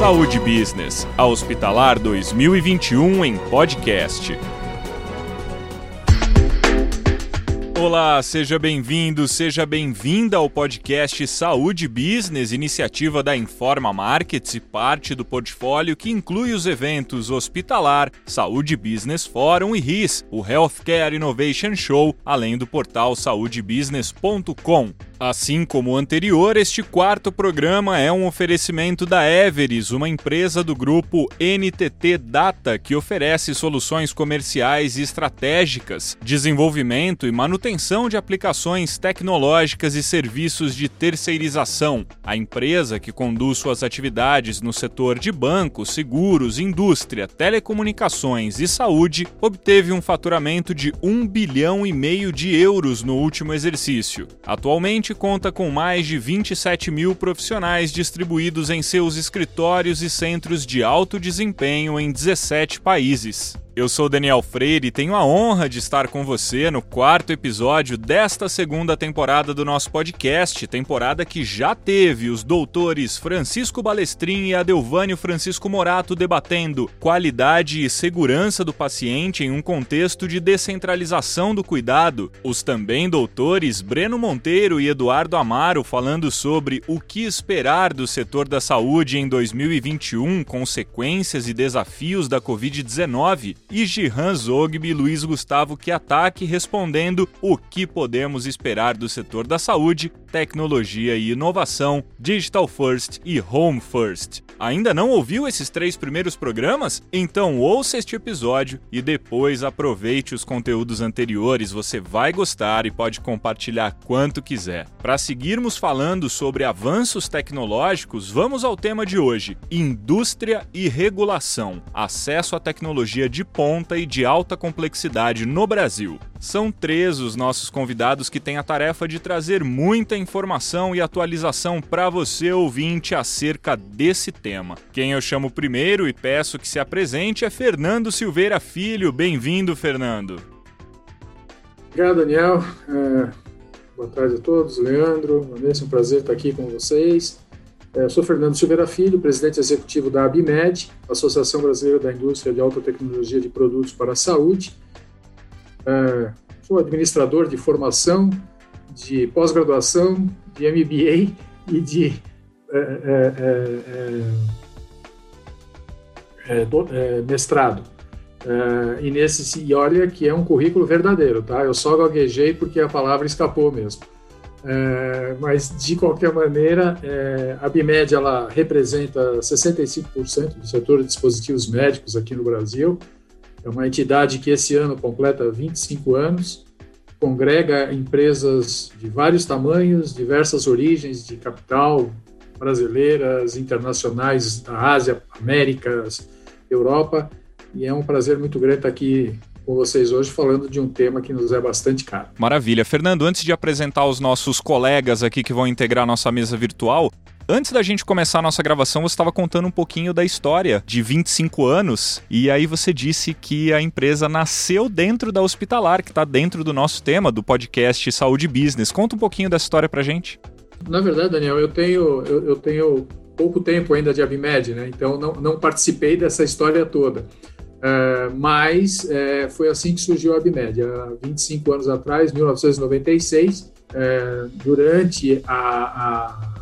Saúde Business, a Hospitalar 2021 em podcast. Olá, seja bem-vindo, seja bem-vinda ao podcast Saúde Business, iniciativa da Informa Markets e parte do portfólio que inclui os eventos Hospitalar, Saúde Business Forum e RIS, o Healthcare Innovation Show, além do portal saudebusiness.com. Assim como o anterior, este quarto programa é um oferecimento da Everis, uma empresa do grupo NTT Data que oferece soluções comerciais e estratégicas, desenvolvimento e manutenção de aplicações tecnológicas e serviços de terceirização. A empresa, que conduz suas atividades no setor de bancos, seguros, indústria, telecomunicações e saúde, obteve um faturamento de 1 bilhão e meio de euros no último exercício. Atualmente, conta com mais de 27 mil profissionais distribuídos em seus escritórios e centros de alto desempenho em 17 países. Eu sou Daniel Freire e tenho a honra de estar com você no quarto episódio desta segunda temporada do nosso podcast, temporada que já teve os doutores Francisco Balestrin e Adelvânio Francisco Morato debatendo qualidade e segurança do paciente em um contexto de descentralização do cuidado, os também doutores Breno Monteiro e Eduardo Amaro falando sobre o que esperar do setor da saúde em 2021, consequências e desafios da Covid-19 e Jihan Zogby e Luiz Gustavo Kiataki respondendo o que podemos esperar do setor da saúde, tecnologia e inovação, digital first e home first. Ainda não ouviu esses três primeiros programas? Então ouça este episódio e depois aproveite os conteúdos anteriores, você vai gostar e pode compartilhar quanto quiser. Para seguirmos falando sobre avanços tecnológicos, vamos ao tema de hoje: indústria e regulação, acesso à tecnologia de ponta e de alta complexidade no Brasil. São três os nossos convidados que têm a tarefa de trazer muita informação e atualização para você, ouvinte, acerca desse tema. Quem eu chamo primeiro e peço que se apresente é Fernando Silveira Filho. Bem-vindo, Fernando. Obrigado, Daniel. É, boa tarde a todos. Leandro, é um prazer estar aqui com vocês. É, eu sou Fernando Silveira Filho, presidente executivo da ABMED, Associação Brasileira da Indústria de Alta Tecnologia de Produtos para a Saúde é, sou administrador de formação, de pós-graduação, de MBA e de é, é mestrado. e, nesse, e olha que é um currículo verdadeiro, tá? Eu só gaguejei porque a palavra escapou mesmo. mas, de qualquer maneira, a BIMED ela representa 65% do setor de dispositivos médicos aqui no Brasil. É uma entidade que esse ano completa 25 anos, congrega empresas de vários tamanhos, diversas origens de capital, brasileiras, internacionais da Ásia, Américas, Europa, e é um prazer muito grande estar aqui com vocês hoje falando de um tema que nos é bastante caro. Maravilha. Fernando, antes de apresentar os nossos colegas aqui que vão integrar nossa mesa virtual, Antes da gente começar a nossa gravação, você estava contando um pouquinho da história de 25 anos, e aí você disse que a empresa nasceu dentro da Hospitalar, que está dentro do nosso tema, do podcast Saúde Business. Conta um pouquinho dessa história pra gente. Na verdade, Daniel, eu tenho, eu, eu tenho pouco tempo ainda de Abimed, né? então não, não participei dessa história toda. Uh, mas uh, foi assim que surgiu a Abimed, há 25 anos atrás, 1996, uh, durante a, a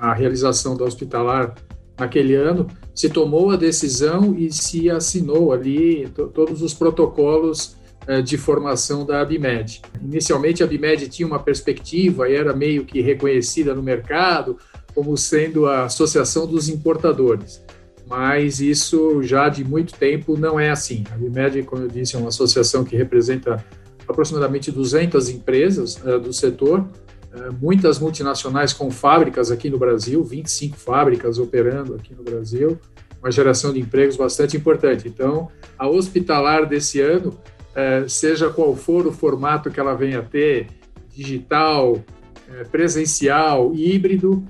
a realização da hospitalar naquele ano, se tomou a decisão e se assinou ali todos os protocolos eh, de formação da Abimed. Inicialmente, a Abimed tinha uma perspectiva e era meio que reconhecida no mercado como sendo a Associação dos Importadores, mas isso já de muito tempo não é assim. A Abimed, como eu disse, é uma associação que representa aproximadamente 200 empresas uh, do setor, é, muitas multinacionais com fábricas aqui no Brasil, 25 fábricas operando aqui no Brasil, uma geração de empregos bastante importante. Então, a hospitalar desse ano, é, seja qual for o formato que ela venha a ter, digital, presencial, híbrido,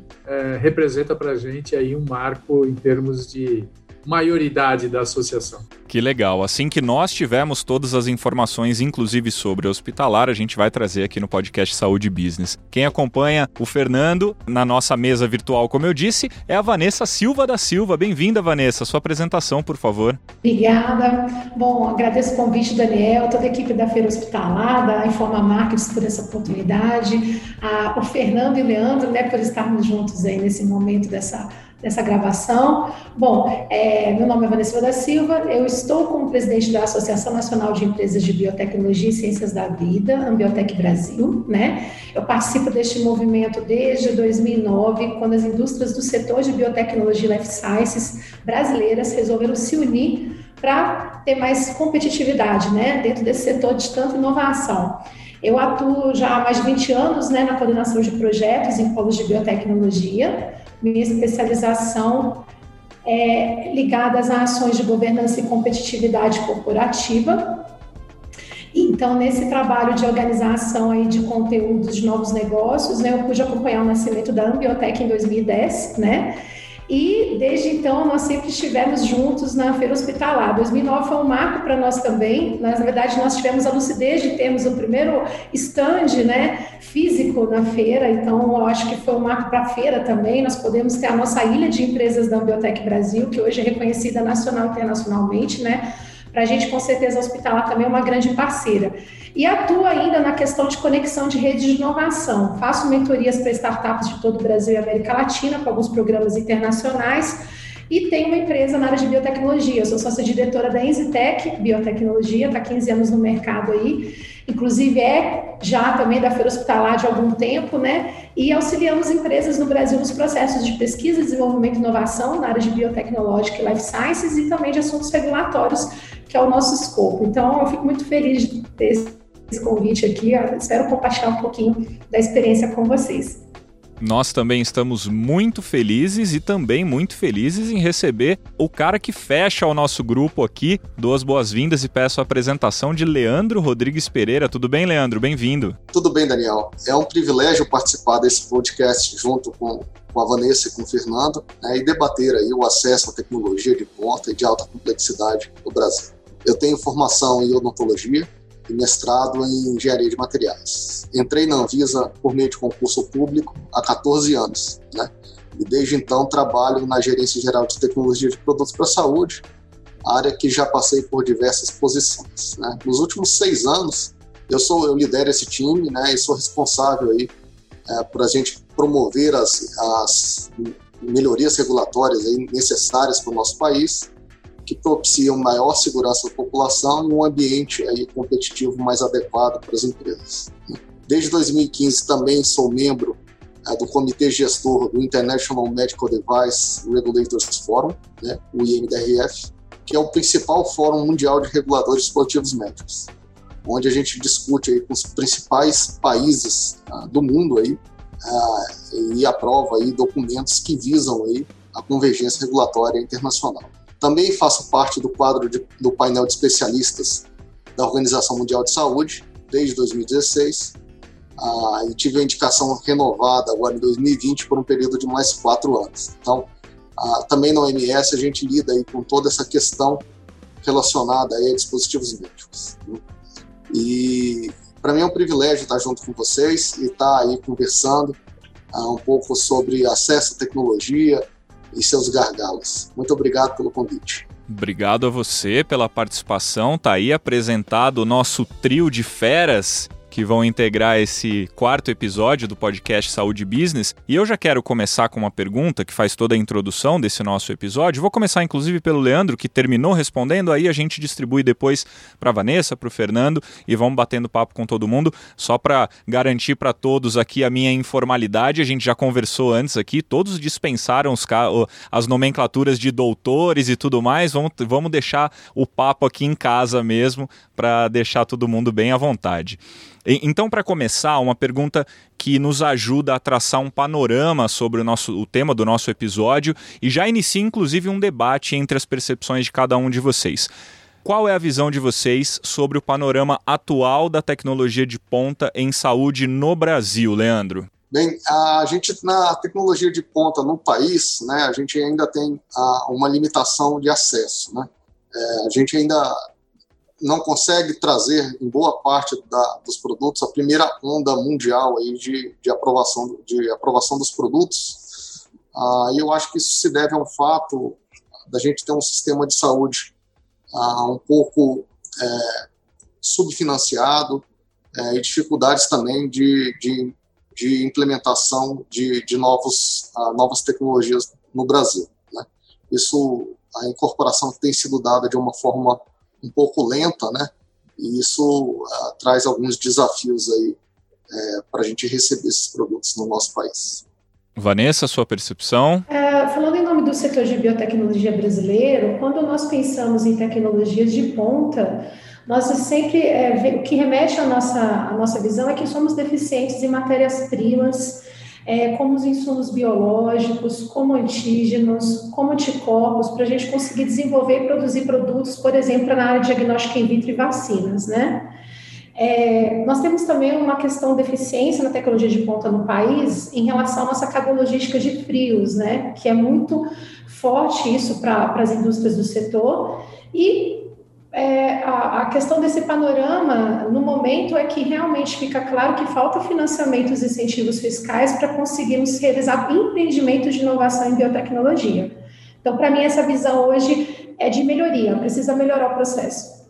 representa para a gente aí um marco em termos de maioridade da associação. Que legal. Assim que nós tivermos todas as informações, inclusive sobre o hospitalar, a gente vai trazer aqui no podcast Saúde Business. Quem acompanha o Fernando na nossa mesa virtual, como eu disse, é a Vanessa Silva da Silva. Bem-vinda, Vanessa. Sua apresentação, por favor. Obrigada. Bom, agradeço o convite, Daniel, toda a equipe da Feira Hospitalar, da Informa Markets por essa oportunidade, a, o Fernando e o Leandro, né, por estarmos juntos aí nesse momento dessa dessa gravação. Bom, é, meu nome é Vanessa da Silva, eu estou como presidente da Associação Nacional de Empresas de Biotecnologia e Ciências da Vida, Ambiotec Brasil, né? Eu participo deste movimento desde 2009, quando as indústrias do setor de biotecnologia e life sciences brasileiras resolveram se unir para ter mais competitividade, né, dentro desse setor de tanta inovação. Eu atuo já há mais de 20 anos né, na coordenação de projetos em polos de biotecnologia, minha especialização é ligadas a ações de governança e competitividade corporativa. Então, nesse trabalho de organização aí de conteúdos de novos negócios, né, eu pude acompanhar o nascimento da Ambiotec em 2010, né? E desde então nós sempre estivemos juntos na feira hospitalar. 2009 foi um marco para nós também. na verdade, nós tivemos a lucidez de termos o primeiro stand, né, físico na feira. Então, eu acho que foi um marco para a feira também. Nós podemos ter a nossa ilha de empresas da Biotech Brasil, que hoje é reconhecida nacional e internacionalmente, né? Para a gente, com certeza, a Hospitalar também é uma grande parceira. E atuo ainda na questão de conexão de redes de inovação. Faço mentorias para startups de todo o Brasil e América Latina, com alguns programas internacionais. E tenho uma empresa na área de biotecnologia. Eu sou sócia diretora da Enzitec Biotecnologia, está 15 anos no mercado aí. Inclusive é já também da Feira Hospitalar de algum tempo, né? E auxiliamos empresas no Brasil nos processos de pesquisa, desenvolvimento e inovação na área de biotecnológica e life sciences e também de assuntos regulatórios que é o nosso escopo. Então, eu fico muito feliz de ter esse convite aqui. Eu espero compartilhar um pouquinho da experiência com vocês. Nós também estamos muito felizes e também muito felizes em receber o cara que fecha o nosso grupo aqui. Dou as boas-vindas e peço a apresentação de Leandro Rodrigues Pereira. Tudo bem, Leandro? Bem-vindo. Tudo bem, Daniel. É um privilégio participar desse podcast junto com, com a Vanessa e com o Fernando né, e debater aí o acesso à tecnologia de ponta e de alta complexidade no Brasil. Eu tenho formação em odontologia e mestrado em engenharia de materiais. Entrei na Anvisa por meio de concurso público há 14 anos, né? E desde então trabalho na gerência geral de tecnologia de produtos para a saúde, área que já passei por diversas posições. Né? Nos últimos seis anos, eu sou eu lidero esse time, né? E sou responsável aí é, por a gente promover as, as melhorias regulatórias necessárias para o nosso país que propiciam maior segurança da população e um ambiente aí competitivo mais adequado para as empresas. Desde 2015 também sou membro é, do comitê gestor do International Medical Device Regulators Forum, né, o IMDRF, que é o principal fórum mundial de reguladores dispositivos médicos, onde a gente discute aí com os principais países uh, do mundo aí uh, e aprova aí documentos que visam aí a convergência regulatória internacional. Também faço parte do quadro de, do painel de especialistas da Organização Mundial de Saúde desde 2016 ah, e tive a indicação renovada agora em 2020 por um período de mais quatro anos. Então, ah, também na OMS a gente lida aí com toda essa questão relacionada a dispositivos médicos. Né? E para mim é um privilégio estar junto com vocês e estar aí conversando ah, um pouco sobre acesso à tecnologia, e seus gargalos. Muito obrigado pelo convite. Obrigado a você pela participação. Tá aí apresentado o nosso trio de feras que vão integrar esse quarto episódio do podcast Saúde Business. E eu já quero começar com uma pergunta que faz toda a introdução desse nosso episódio. Vou começar inclusive pelo Leandro, que terminou respondendo, aí a gente distribui depois para Vanessa, para o Fernando e vamos batendo papo com todo mundo, só para garantir para todos aqui a minha informalidade. A gente já conversou antes aqui, todos dispensaram os as nomenclaturas de doutores e tudo mais. Vamos, vamos deixar o papo aqui em casa mesmo para deixar todo mundo bem à vontade. Então, para começar, uma pergunta que nos ajuda a traçar um panorama sobre o, nosso, o tema do nosso episódio e já inicia inclusive um debate entre as percepções de cada um de vocês. Qual é a visão de vocês sobre o panorama atual da tecnologia de ponta em saúde no Brasil, Leandro? Bem, a gente na tecnologia de ponta no país, né, a gente ainda tem a, uma limitação de acesso, né? É, a gente ainda não consegue trazer em boa parte da, dos produtos a primeira onda mundial aí de, de aprovação de aprovação dos produtos. Ah, e eu acho que isso se deve ao fato da gente ter um sistema de saúde ah, um pouco é, subfinanciado é, e dificuldades também de, de de implementação de, de novos, uh, novas tecnologias no Brasil. Né? Isso, a incorporação tem sido dada de uma forma um pouco lenta, né? e isso uh, traz alguns desafios aí é, para a gente receber esses produtos no nosso país. Vanessa, sua percepção? É, falando em nome do setor de biotecnologia brasileiro, quando nós pensamos em tecnologias de ponta, nós sempre, é, o que remete à nossa, à nossa visão é que somos deficientes em matérias-primas, é, como os insumos biológicos, como antígenos, como anticorpos, para a gente conseguir desenvolver e produzir produtos, por exemplo, na área de diagnóstico in vitro e vacinas, né? É, nós temos também uma questão de deficiência na tecnologia de ponta no país em relação à nossa cadeia logística de frios, né? Que é muito forte isso para as indústrias do setor. E é, a, a, questão desse panorama, no momento, é que realmente fica claro que falta financiamentos e incentivos fiscais para conseguirmos realizar empreendimentos de inovação em biotecnologia. Então, para mim, essa visão hoje é de melhoria, precisa melhorar o processo.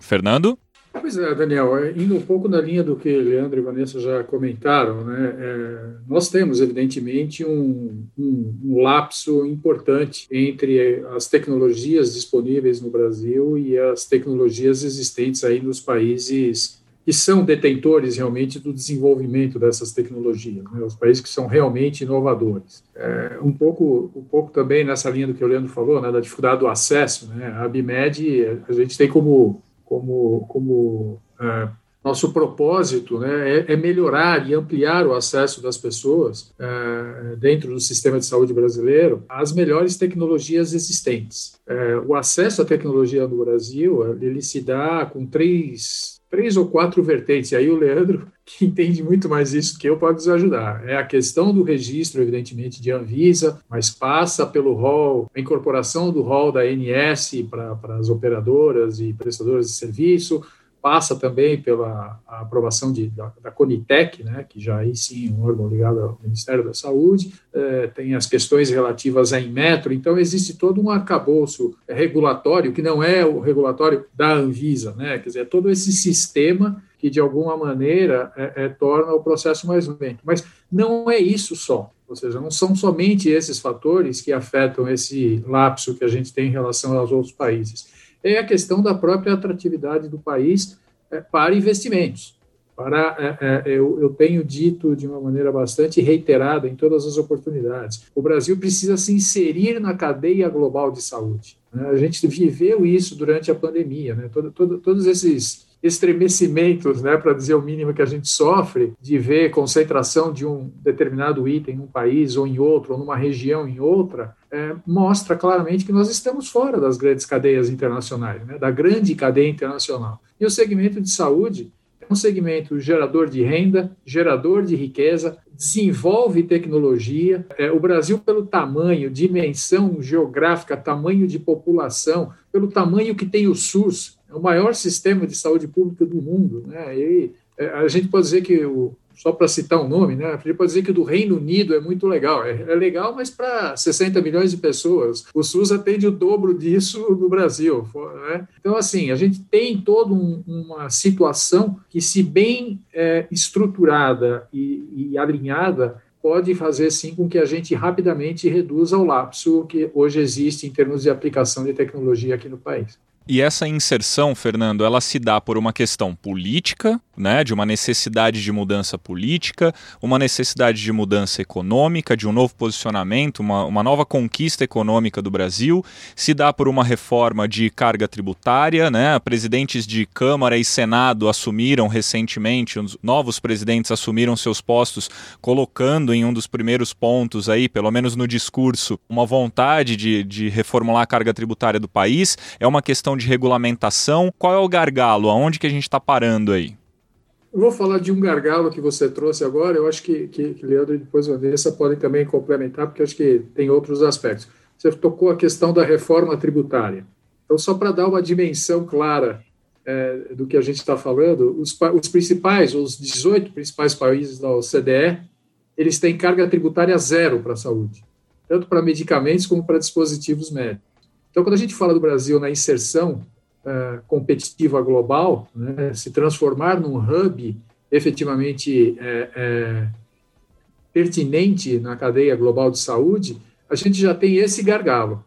Fernando? Pois é, Daniel, é, indo um pouco na linha do que Leandro e Vanessa já comentaram, né, é, nós temos, evidentemente, um, um, um, lapso importante entre as tecnologias disponíveis no Brasil e as tecnologias existentes aí nos países que são detentores realmente do desenvolvimento dessas tecnologias, né, os países que são realmente inovadores. É, um pouco, um pouco também nessa linha do que o Leandro falou, né, da dificuldade do acesso, né, a BIMED, a gente tem como como, como é, nosso propósito né, é, é, melhorar e ampliar o acesso das pessoas é, dentro do sistema de saúde brasileiro às melhores tecnologias existentes. É, o acesso à tecnologia no Brasil ele se dá com três, três ou quatro vertentes. E aí o Leandro, que entende muito mais isso que eu, pode nos ajudar. É a questão do registro, evidentemente, de Anvisa, mas passa pelo rol, a incorporação do rol da ANS para as operadoras e prestadoras de serviço, passa também pela aprovação de, da, da, Conitec, né, que já aí sim um órgão ligado ao Ministério da Saúde, é, tem as questões relativas à Inmetro, então existe todo um arcabouço regulatório, que não é o regulatório da Anvisa, né, quer dizer, é todo esse sistema que de alguma maneira é, é, torna o processo mais lento. Mas não é isso só, ou seja, não são somente esses fatores que afetam esse lapso que a gente tem em relação aos outros países é a questão da própria atratividade do país é, para investimentos. Para, é, é, eu, eu tenho dito de uma maneira bastante reiterada em todas as oportunidades: o Brasil precisa se inserir na cadeia global de saúde. Né? A gente viveu isso durante a pandemia, né? todo, todo, todos esses estremecimentos, né, para dizer o mínimo que a gente sofre, de ver concentração de um determinado item em um país ou em outro, ou numa região em outra, é, mostra claramente que nós estamos fora das grandes cadeias internacionais, né, da grande cadeia internacional. E o segmento de saúde é um segmento gerador de renda, gerador de riqueza, desenvolve tecnologia. É, o Brasil, pelo tamanho, dimensão geográfica, tamanho de população, pelo tamanho que tem o SUS, é o maior sistema de saúde pública do mundo. Né? E é, a gente pode dizer que, o, só para citar um nome, né? a gente pode dizer que o do Reino Unido é muito legal. É, é legal, mas para 60 milhões de pessoas. O SUS atende o dobro disso no Brasil. Né? Então, assim, a gente tem toda um, uma situação que, se bem é, estruturada e, e alinhada, pode fazer sim com que a gente rapidamente reduza o lapso que hoje existe em termos de aplicação de tecnologia aqui no país. E essa inserção, Fernando, ela se dá por uma questão política, né, de uma necessidade de mudança política, uma necessidade de mudança econômica, de um novo posicionamento, uma, uma nova conquista econômica do Brasil, se dá por uma reforma de carga tributária, né, presidentes de Câmara e Senado assumiram recentemente, os novos presidentes assumiram seus postos, colocando em um dos primeiros pontos aí, pelo menos no discurso, uma vontade de, de reformular a carga tributária do país, é uma questão de regulamentação, qual é o gargalo? Aonde que a gente está parando aí? Eu vou falar de um gargalo que você trouxe agora, eu acho que, que, que Leandro e depois Vanessa podem também complementar, porque acho que tem outros aspectos. Você tocou a questão da reforma tributária. Então, só para dar uma dimensão clara é, do que a gente está falando, os, os principais, os 18 principais países da OCDE, eles têm carga tributária zero para a saúde, tanto para medicamentos como para dispositivos médicos. Então, quando a gente fala do Brasil na inserção uh, competitiva global, né, se transformar num hub efetivamente é, é, pertinente na cadeia global de saúde, a gente já tem esse gargalo.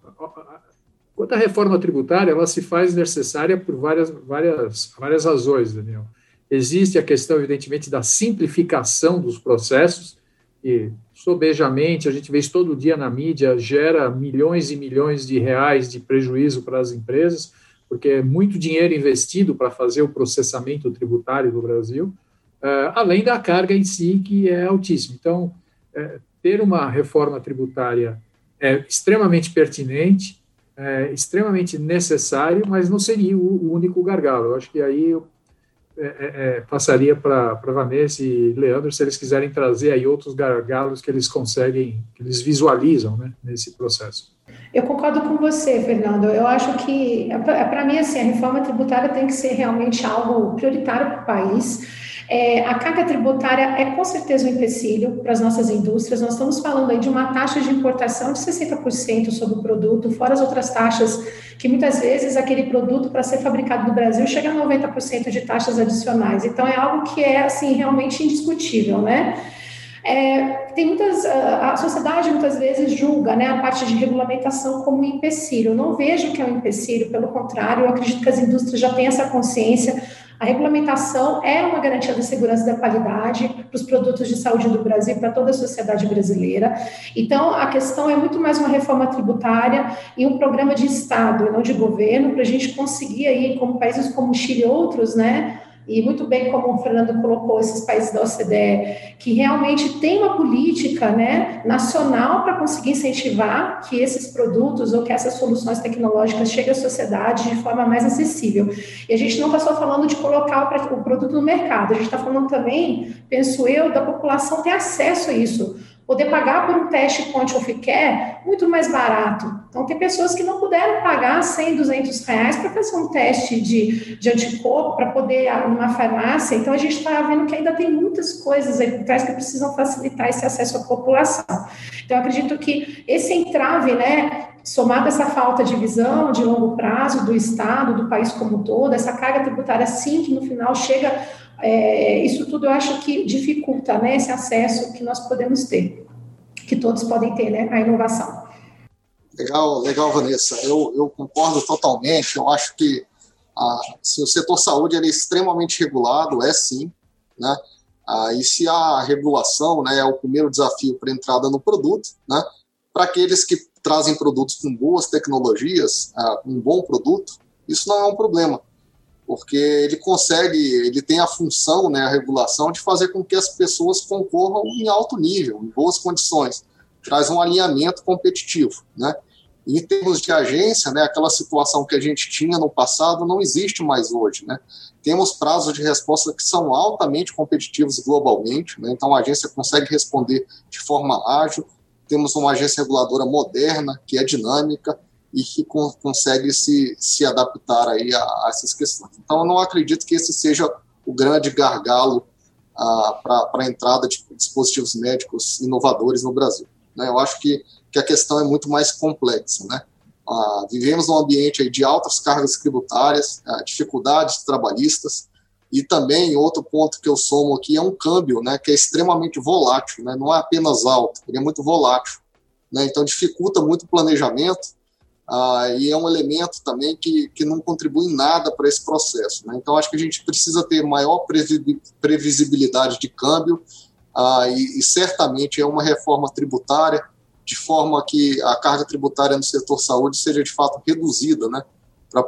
Quanto à reforma tributária, ela se faz necessária por várias, várias, várias razões, Daniel. Existe a questão, evidentemente, da simplificação dos processos, e sobejamente, a gente vê isso todo dia na mídia, gera milhões e milhões de reais de prejuízo para as empresas, porque é muito dinheiro investido para fazer o processamento tributário do Brasil, uh, além da carga em si, que é altíssima. Então, uh, ter uma reforma tributária é extremamente pertinente, é extremamente necessário, mas não seria o, único gargalo. Eu acho que aí eu é, é, é passaria para Vanessa e Leandro se eles quiserem trazer aí outros gargalos que eles conseguem, que eles visualizam né, nesse processo. Eu concordo com você, Fernando. Eu acho que, para mim, assim, a reforma tributária tem que ser realmente algo prioritário para o país. É, a carga tributária é com certeza um empecilho para as nossas indústrias. Nós estamos falando aí de uma taxa de importação de 60% sobre o produto, fora as outras taxas, que muitas vezes aquele produto, para ser fabricado no Brasil, chega a 90% de taxas adicionais. Então, é algo que é, assim, realmente indiscutível, né? É, tem muitas, a sociedade muitas vezes julga né, a parte de regulamentação como um empecilho. Eu não vejo que é um empecilho, pelo contrário, eu acredito que as indústrias já têm essa consciência. A regulamentação é uma garantia da segurança e da qualidade para os produtos de saúde do Brasil, para toda a sociedade brasileira. Então, a questão é muito mais uma reforma tributária e um programa de Estado, não de governo, para a gente conseguir aí, como países como Chile e outros, né, e muito bem como o Fernando colocou, esses países da OCDE, que realmente tem uma política né, nacional para conseguir incentivar que esses produtos ou que essas soluções tecnológicas cheguem à sociedade de forma mais acessível. E a gente não está só falando de colocar o produto no mercado, a gente está falando também, penso eu, da população ter acesso a isso poder pagar por um teste point of care muito mais barato. Então, tem pessoas que não puderam pagar 100, 200 reais para fazer um teste de, de anticorpo, para poder ir numa farmácia. Então, a gente está vendo que ainda tem muitas coisas aí por trás que precisam facilitar esse acesso à população. Então, acredito que esse entrave, né, somado essa falta de visão de longo prazo do Estado, do país como um todo, essa carga tributária, sim, que no final chega é, isso tudo eu acho que dificulta né, esse acesso que nós podemos ter, que todos podem ter, né, à inovação. Legal, legal, Vanessa. Eu, eu concordo totalmente. Eu acho que ah, se o setor saúde é extremamente regulado, é sim, né? Ah, e se a regulação né, é o primeiro desafio para entrada no produto, né? Para aqueles que trazem produtos com boas tecnologias, ah, um bom produto, isso não é um problema porque ele consegue, ele tem a função, né, a regulação, de fazer com que as pessoas concorram em alto nível, em boas condições, traz um alinhamento competitivo, né? Em termos de agência, né, aquela situação que a gente tinha no passado não existe mais hoje, né? Temos prazos de resposta que são altamente competitivos globalmente, né? Então a agência consegue responder de forma ágil. Temos uma agência reguladora moderna, que é dinâmica, e que con consegue se, se adaptar aí a, a, essas questões. Então, eu não acredito que esse seja o grande gargalo ah, para a entrada de dispositivos médicos inovadores no Brasil. Né? Eu acho que, que a questão é muito mais complexa. Né? Ah, vivemos num ambiente aí de altas cargas tributárias, ah, dificuldades trabalhistas, e também outro ponto que eu somo aqui é um câmbio, né, que é extremamente volátil, né, não é apenas alto, ele é muito volátil, né, então dificulta muito o planejamento ah, e é um elemento também que, que não contribui em nada para esse processo. Né? Então, acho que a gente precisa ter maior previsibilidade de câmbio ah, e, e, certamente é uma reforma tributária de forma que a carga tributária no setor saúde seja de fato reduzida, né? para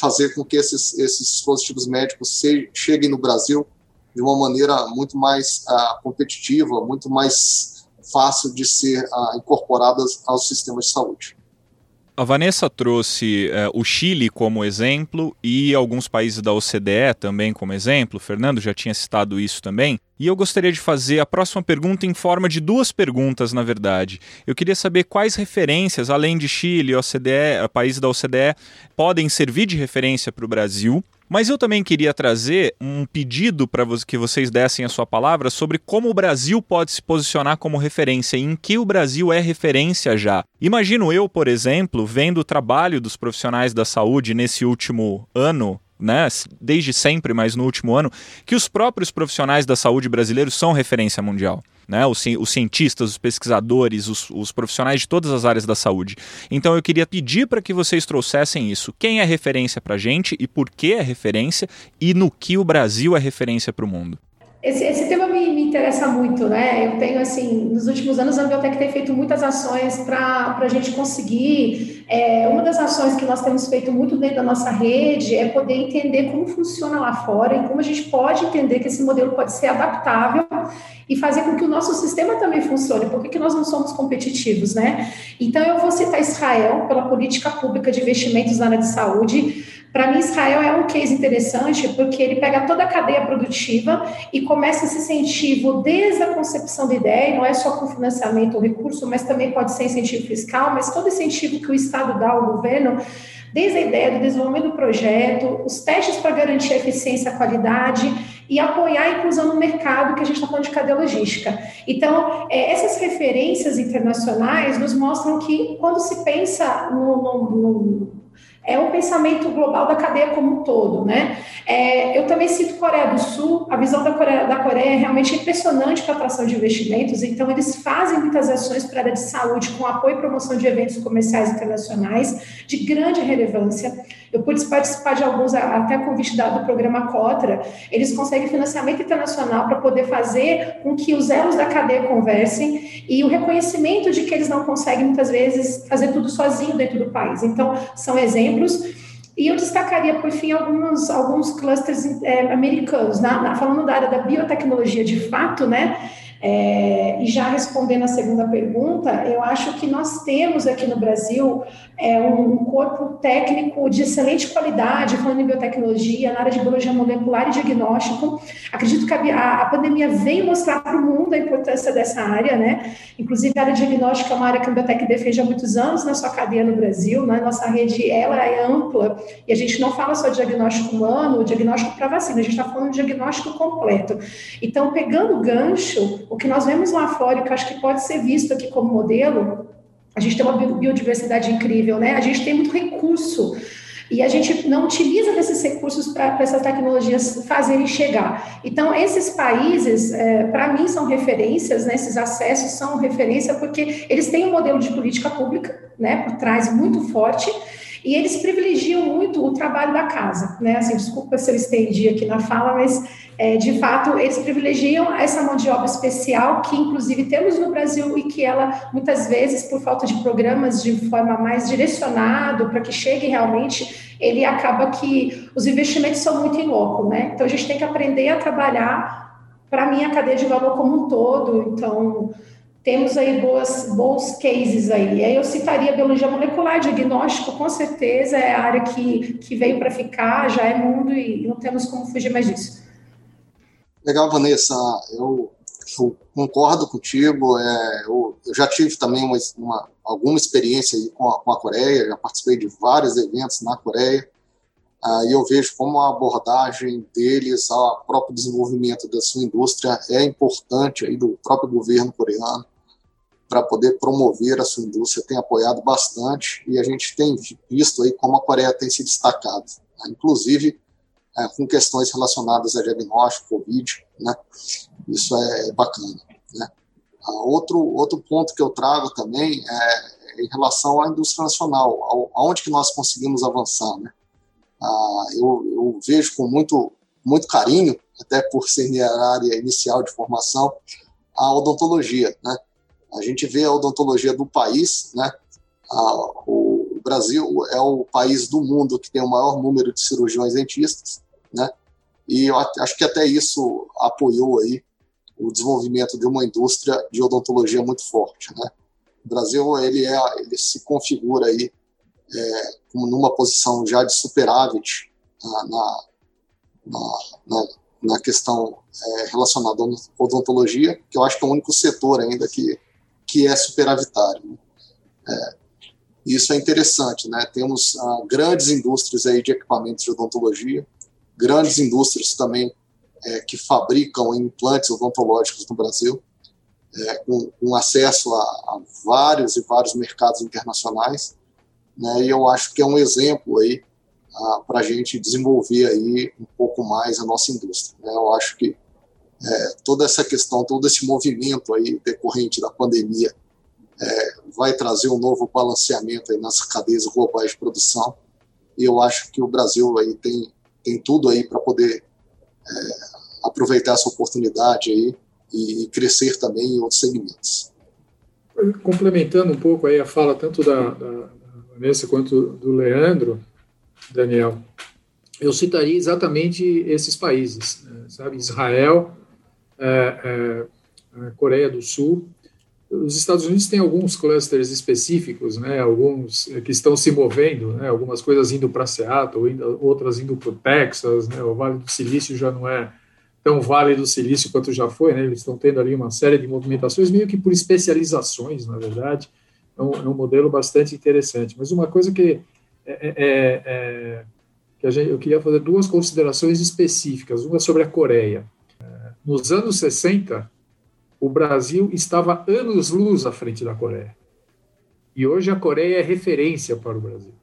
fazer com que esses, esses dispositivos médicos se, cheguem no Brasil de uma maneira muito mais ah, competitiva, muito mais fácil de ser ah, incorporadas aos sistemas de saúde. A Vanessa trouxe uh, o Chile como exemplo e alguns países da OCDE também como exemplo. O Fernando já tinha citado isso também. E eu gostaria de fazer a próxima pergunta em forma de duas perguntas, na verdade. Eu queria saber quais referências, além de Chile, OCDE, países da OCDE, podem servir de referência para o Brasil mas eu também queria trazer um pedido para que vocês dessem a sua palavra sobre como o Brasil pode se posicionar como referência e em que o Brasil é referência já. Imagino eu, por exemplo, vendo o trabalho dos profissionais da saúde nesse último ano né, desde sempre, mas no último ano, que os próprios profissionais da saúde brasileiros são referência mundial né? Os, os cientistas, os pesquisadores, os, os, profissionais de todas as áreas da saúde. Então eu queria pedir para que vocês trouxessem isso. Quem é referência para a gente e por que é referência e no que o Brasil é referência para o mundo. Esse, esse tema me, me, interessa muito, né? Eu tenho, assim, nos últimos anos a Biotech tem feito muitas ações para a gente conseguir. É, uma das ações que nós temos feito muito dentro da nossa rede é poder entender como funciona lá fora e como a gente pode entender que esse modelo pode ser adaptável e fazer com que o nosso sistema também funcione. Por que, que nós não somos competitivos, né? Então, eu vou citar Israel pela política pública de investimentos na área de saúde para mim, Israel é um case interessante porque ele pega toda a cadeia produtiva e começa esse incentivo desde a concepção da ideia, não é só com financiamento ou recurso, mas também pode ser incentivo fiscal, mas todo incentivo que o Estado dá ao governo, desde a ideia do desenvolvimento do projeto, os testes para garantir a eficiência e a qualidade e apoiar a inclusão no mercado, que a gente está falando de cadeia logística. Então, é, essas referências internacionais nos mostram que quando se pensa no, no, no é o pensamento global da cadeia como um todo, né? É, eu também cito Coreia do Sul, a visão da Coreia, da Coreia é realmente impressionante para a atração de investimentos, então eles fazem muitas ações para a área de saúde com apoio e promoção de eventos comerciais internacionais de grande relevância. Eu pude participar de alguns, até convite do programa Cotra, eles conseguem financiamento internacional para poder fazer com que os elos da cadeia conversem e o reconhecimento de que eles não conseguem, muitas vezes, fazer tudo sozinho dentro do país. Então, são exemplos. E eu destacaria, por fim, alguns, alguns clusters é, americanos, na, na, falando da área da biotecnologia de fato, né? É, e já respondendo a segunda pergunta, eu acho que nós temos aqui no Brasil é, um corpo técnico de excelente qualidade, falando em biotecnologia, na área de biologia molecular e diagnóstico. Acredito que a, a pandemia veio mostrar para o mundo a importância dessa área, né? Inclusive, a área de diagnóstico é uma área que a Biotec defende há muitos anos na sua cadeia no Brasil, né? Nossa rede, ela é ampla e a gente não fala só de diagnóstico humano, diagnóstico para vacina, a gente está falando de diagnóstico completo. Então, pegando o gancho, o que nós vemos lá fora, e que acho que pode ser visto aqui como modelo, a gente tem uma biodiversidade incrível, né? A gente tem muito recurso e a gente não utiliza desses recursos para essas tecnologias fazerem chegar. Então, esses países, é, para mim, são referências, né? esses acessos são referência porque eles têm um modelo de política pública né, por trás muito forte e eles privilegiam muito o trabalho da casa, né? Assim, desculpa se eu estendi aqui na fala, mas é, de fato eles privilegiam essa mão de obra especial que, inclusive, temos no Brasil e que ela muitas vezes, por falta de programas de forma mais direcionado para que chegue realmente, ele acaba que os investimentos são muito em loco, né? Então a gente tem que aprender a trabalhar para mim a cadeia de valor como um todo. Então temos aí boas, bons cases aí. Aí eu citaria a biologia molecular, diagnóstico, com certeza é a área que, que veio para ficar, já é mundo e não temos como fugir mais disso. Legal, Vanessa. Eu, eu concordo contigo. É, eu, eu, já tive também uma, uma, alguma experiência com a, com a Coreia, já participei de vários eventos na Coreia. Ah, e eu vejo como a abordagem deles ao próprio desenvolvimento da sua indústria é importante aí do próprio governo coreano para poder promover a sua indústria, tem apoiado bastante e a gente tem visto aí como a Coreia tem se destacado, né? inclusive é, com questões relacionadas a diagnóstico, Covid, né? Isso é bacana, né? Ah, outro, outro ponto que eu trago também é em relação à indústria nacional, ao, aonde que nós conseguimos avançar, né? Ah, eu, eu vejo com muito, muito carinho, até por ser minha área inicial de formação, a odontologia, né? A gente vê a odontologia do país, né? o Brasil é o país do mundo que tem o maior número de cirurgiões dentistas, né? E eu acho que até isso apoiou aí o desenvolvimento de uma indústria de odontologia muito forte, né? O Brasil ele é ele se configura aí é, numa posição já de superávit na, na, na, na questão é, relacionada à odontologia, que eu acho que é o único setor ainda que, que é superavitário. Né? É, isso é interessante, né? Temos ah, grandes indústrias aí de equipamentos de odontologia, grandes indústrias também é, que fabricam implantes odontológicos no Brasil, é, com, com, acesso a, a, vários e vários mercados internacionais, né? E eu acho que é um exemplo aí ah, para a gente desenvolver aí um pouco mais a nossa indústria. Né? Eu acho que é, toda essa questão, todo esse movimento aí decorrente da pandemia é, vai trazer um novo balanceamento aí nas cadeias globais de produção. E eu acho que o Brasil aí tem, tem tudo aí para poder é, aproveitar essa oportunidade aí e crescer também em outros segmentos. Complementando um pouco aí a fala tanto da, da Vanessa quanto do Leandro, Daniel, eu citaria exatamente esses países, né, sabe? Israel, é, é, Coreia do Sul, os Estados Unidos têm alguns clusters específicos, né, alguns que estão se movendo, né, algumas coisas indo para Seattle, outras indo para o Texas, né, o Vale do Silício já não é tão Vale do Silício quanto já foi, né, eles estão tendo ali uma série de movimentações, meio que por especializações, na verdade, é um, é um modelo bastante interessante. Mas uma coisa que, é, é, é, é que gente, eu queria fazer duas considerações específicas, uma sobre a Coreia. Nos anos 60, o Brasil estava anos-luz à frente da Coreia. E hoje a Coreia é referência para o Brasil.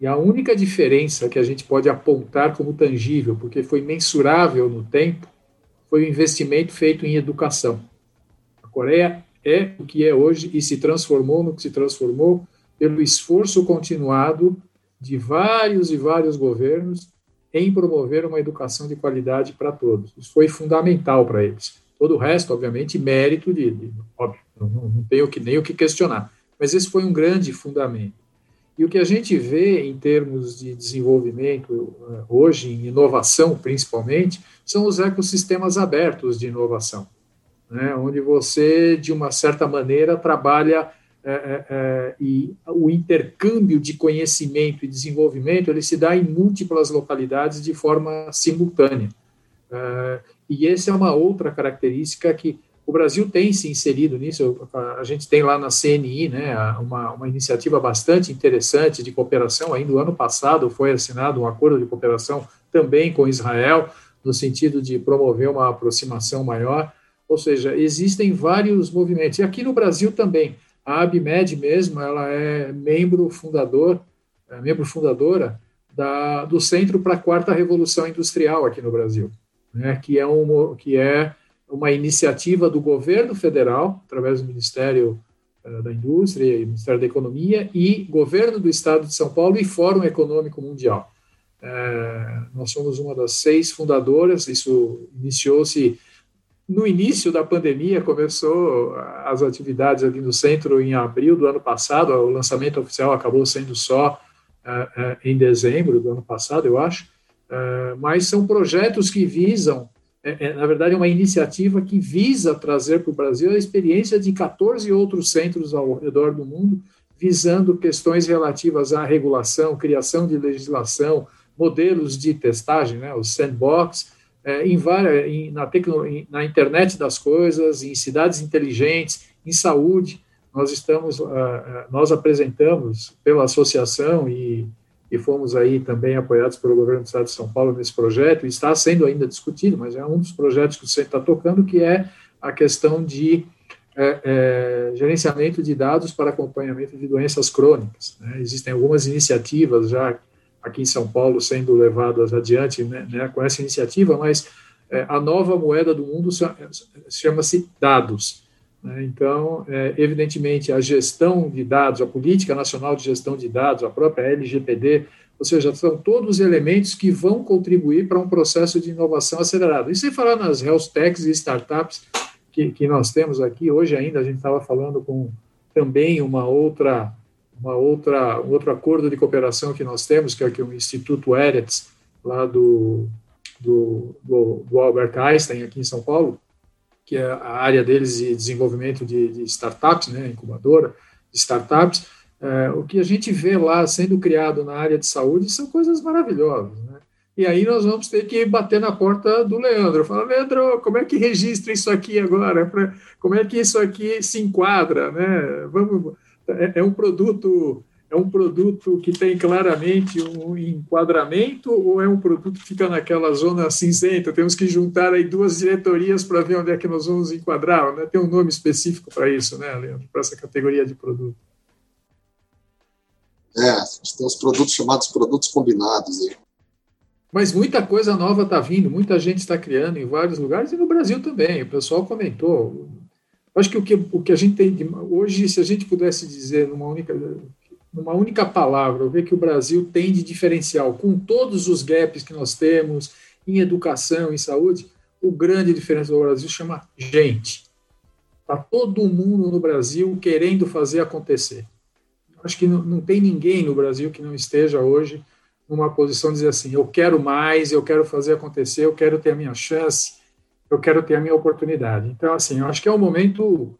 E a única diferença que a gente pode apontar como tangível, porque foi mensurável no tempo, foi o investimento feito em educação. A Coreia é o que é hoje e se transformou no que se transformou pelo esforço continuado de vários e vários governos em promover uma educação de qualidade para todos. Isso foi fundamental para eles. Todo o resto, obviamente, mérito de, de óbvio, não, não tenho que, nem o que questionar. Mas esse foi um grande fundamento. E o que a gente vê em termos de desenvolvimento eh, hoje, em inovação principalmente, são os ecossistemas abertos de inovação, né, onde você, de uma certa maneira, trabalha é, é, e o intercâmbio de conhecimento e desenvolvimento ele se dá em múltiplas localidades de forma simultânea. É, e essa é uma outra característica que o Brasil tem se inserido nisso. A gente tem lá na CNI né, uma, uma iniciativa bastante interessante de cooperação. Ainda no ano passado foi assinado um acordo de cooperação também com Israel, no sentido de promover uma aproximação maior. Ou seja, existem vários movimentos. E aqui no Brasil também. A ABMED mesmo, ela é membro fundador, é membro fundadora da, do Centro para a Quarta Revolução Industrial aqui no Brasil né, que, é um, que é uma iniciativa do governo federal, através do Ministério uh, da Indústria Ministério da Economia, e governo do Estado de São Paulo e Fórum Econômico Mundial. Uh, nós somos uma das seis fundadoras, isso iniciou-se no início da pandemia, começou as atividades ali no centro em abril do ano passado, o lançamento oficial acabou sendo só uh, em dezembro do ano passado, eu acho, ah, mas são projetos que visam, é, é, na verdade, é uma iniciativa que visa trazer para o Brasil a experiência de 14 outros centros ao redor do mundo, visando questões relativas à regulação, criação de legislação, modelos de testagem, né, os sandbox, é, em várias, em, na, na internet das coisas, em cidades inteligentes, em saúde. Nós estamos, uh, nós apresentamos pela associação e e fomos aí também apoiados pelo governo do Estado de São Paulo nesse projeto, e está sendo ainda discutido, mas é um dos projetos que o centro está tocando, que é a questão de é, é, gerenciamento de dados para acompanhamento de doenças crônicas. Né? Existem algumas iniciativas já aqui em São Paulo sendo levadas adiante né, né, com essa iniciativa, mas é, a nova moeda do mundo chama-se dados. Né? Então, é, evidentemente, a gestão de dados, a Política Nacional de Gestão de Dados, a própria LGPD, ou seja, são todos elementos que vão contribuir para um processo de inovação acelerado. E sem falar nas health techs e startups que, que nós temos aqui, hoje ainda a gente estava falando com também uma outra, uma outra, um outro acordo de cooperação que nós temos, que é, que o Instituto Eretz, lá do, do, do, do Albert Einstein, aqui em São Paulo, que é a área deles de desenvolvimento de, de startups, né, incubadora de startups, É, o que a gente vê lá sendo criado na área de saúde são coisas maravilhosas. Né? E aí nós vamos ter que bater na porta do Leandro. Falar, Leandro, como é que registra isso aqui agora? Como é que isso aqui se enquadra? Né? Vamos, é, é um produto é um produto que tem claramente um enquadramento ou é um produto que fica naquela zona cinzenta? Temos que juntar aí duas diretorias para ver onde é que nós vamos enquadrar. Né? Tem um nome específico para isso, né, Leandro? Para essa categoria de produto. É, a gente tem os produtos chamados produtos combinados aí. Mas muita coisa nova está vindo, muita gente está criando em vários lugares e no Brasil também. O pessoal comentou. Acho que o que, o que a gente tem de, hoje, se a gente pudesse dizer numa única, numa única palavra, ver que o Brasil tem de diferencial, com todos os gaps que nós temos em educação, em saúde, o grande diferencial do Brasil chama gente. Está todo mundo no Brasil querendo fazer acontecer. Acho que não, não tem ninguém no Brasil que não esteja hoje numa posição de dizer assim: eu quero mais, eu quero fazer acontecer, eu quero ter a minha chance, eu quero ter a minha oportunidade. Então, assim, eu acho que é um momento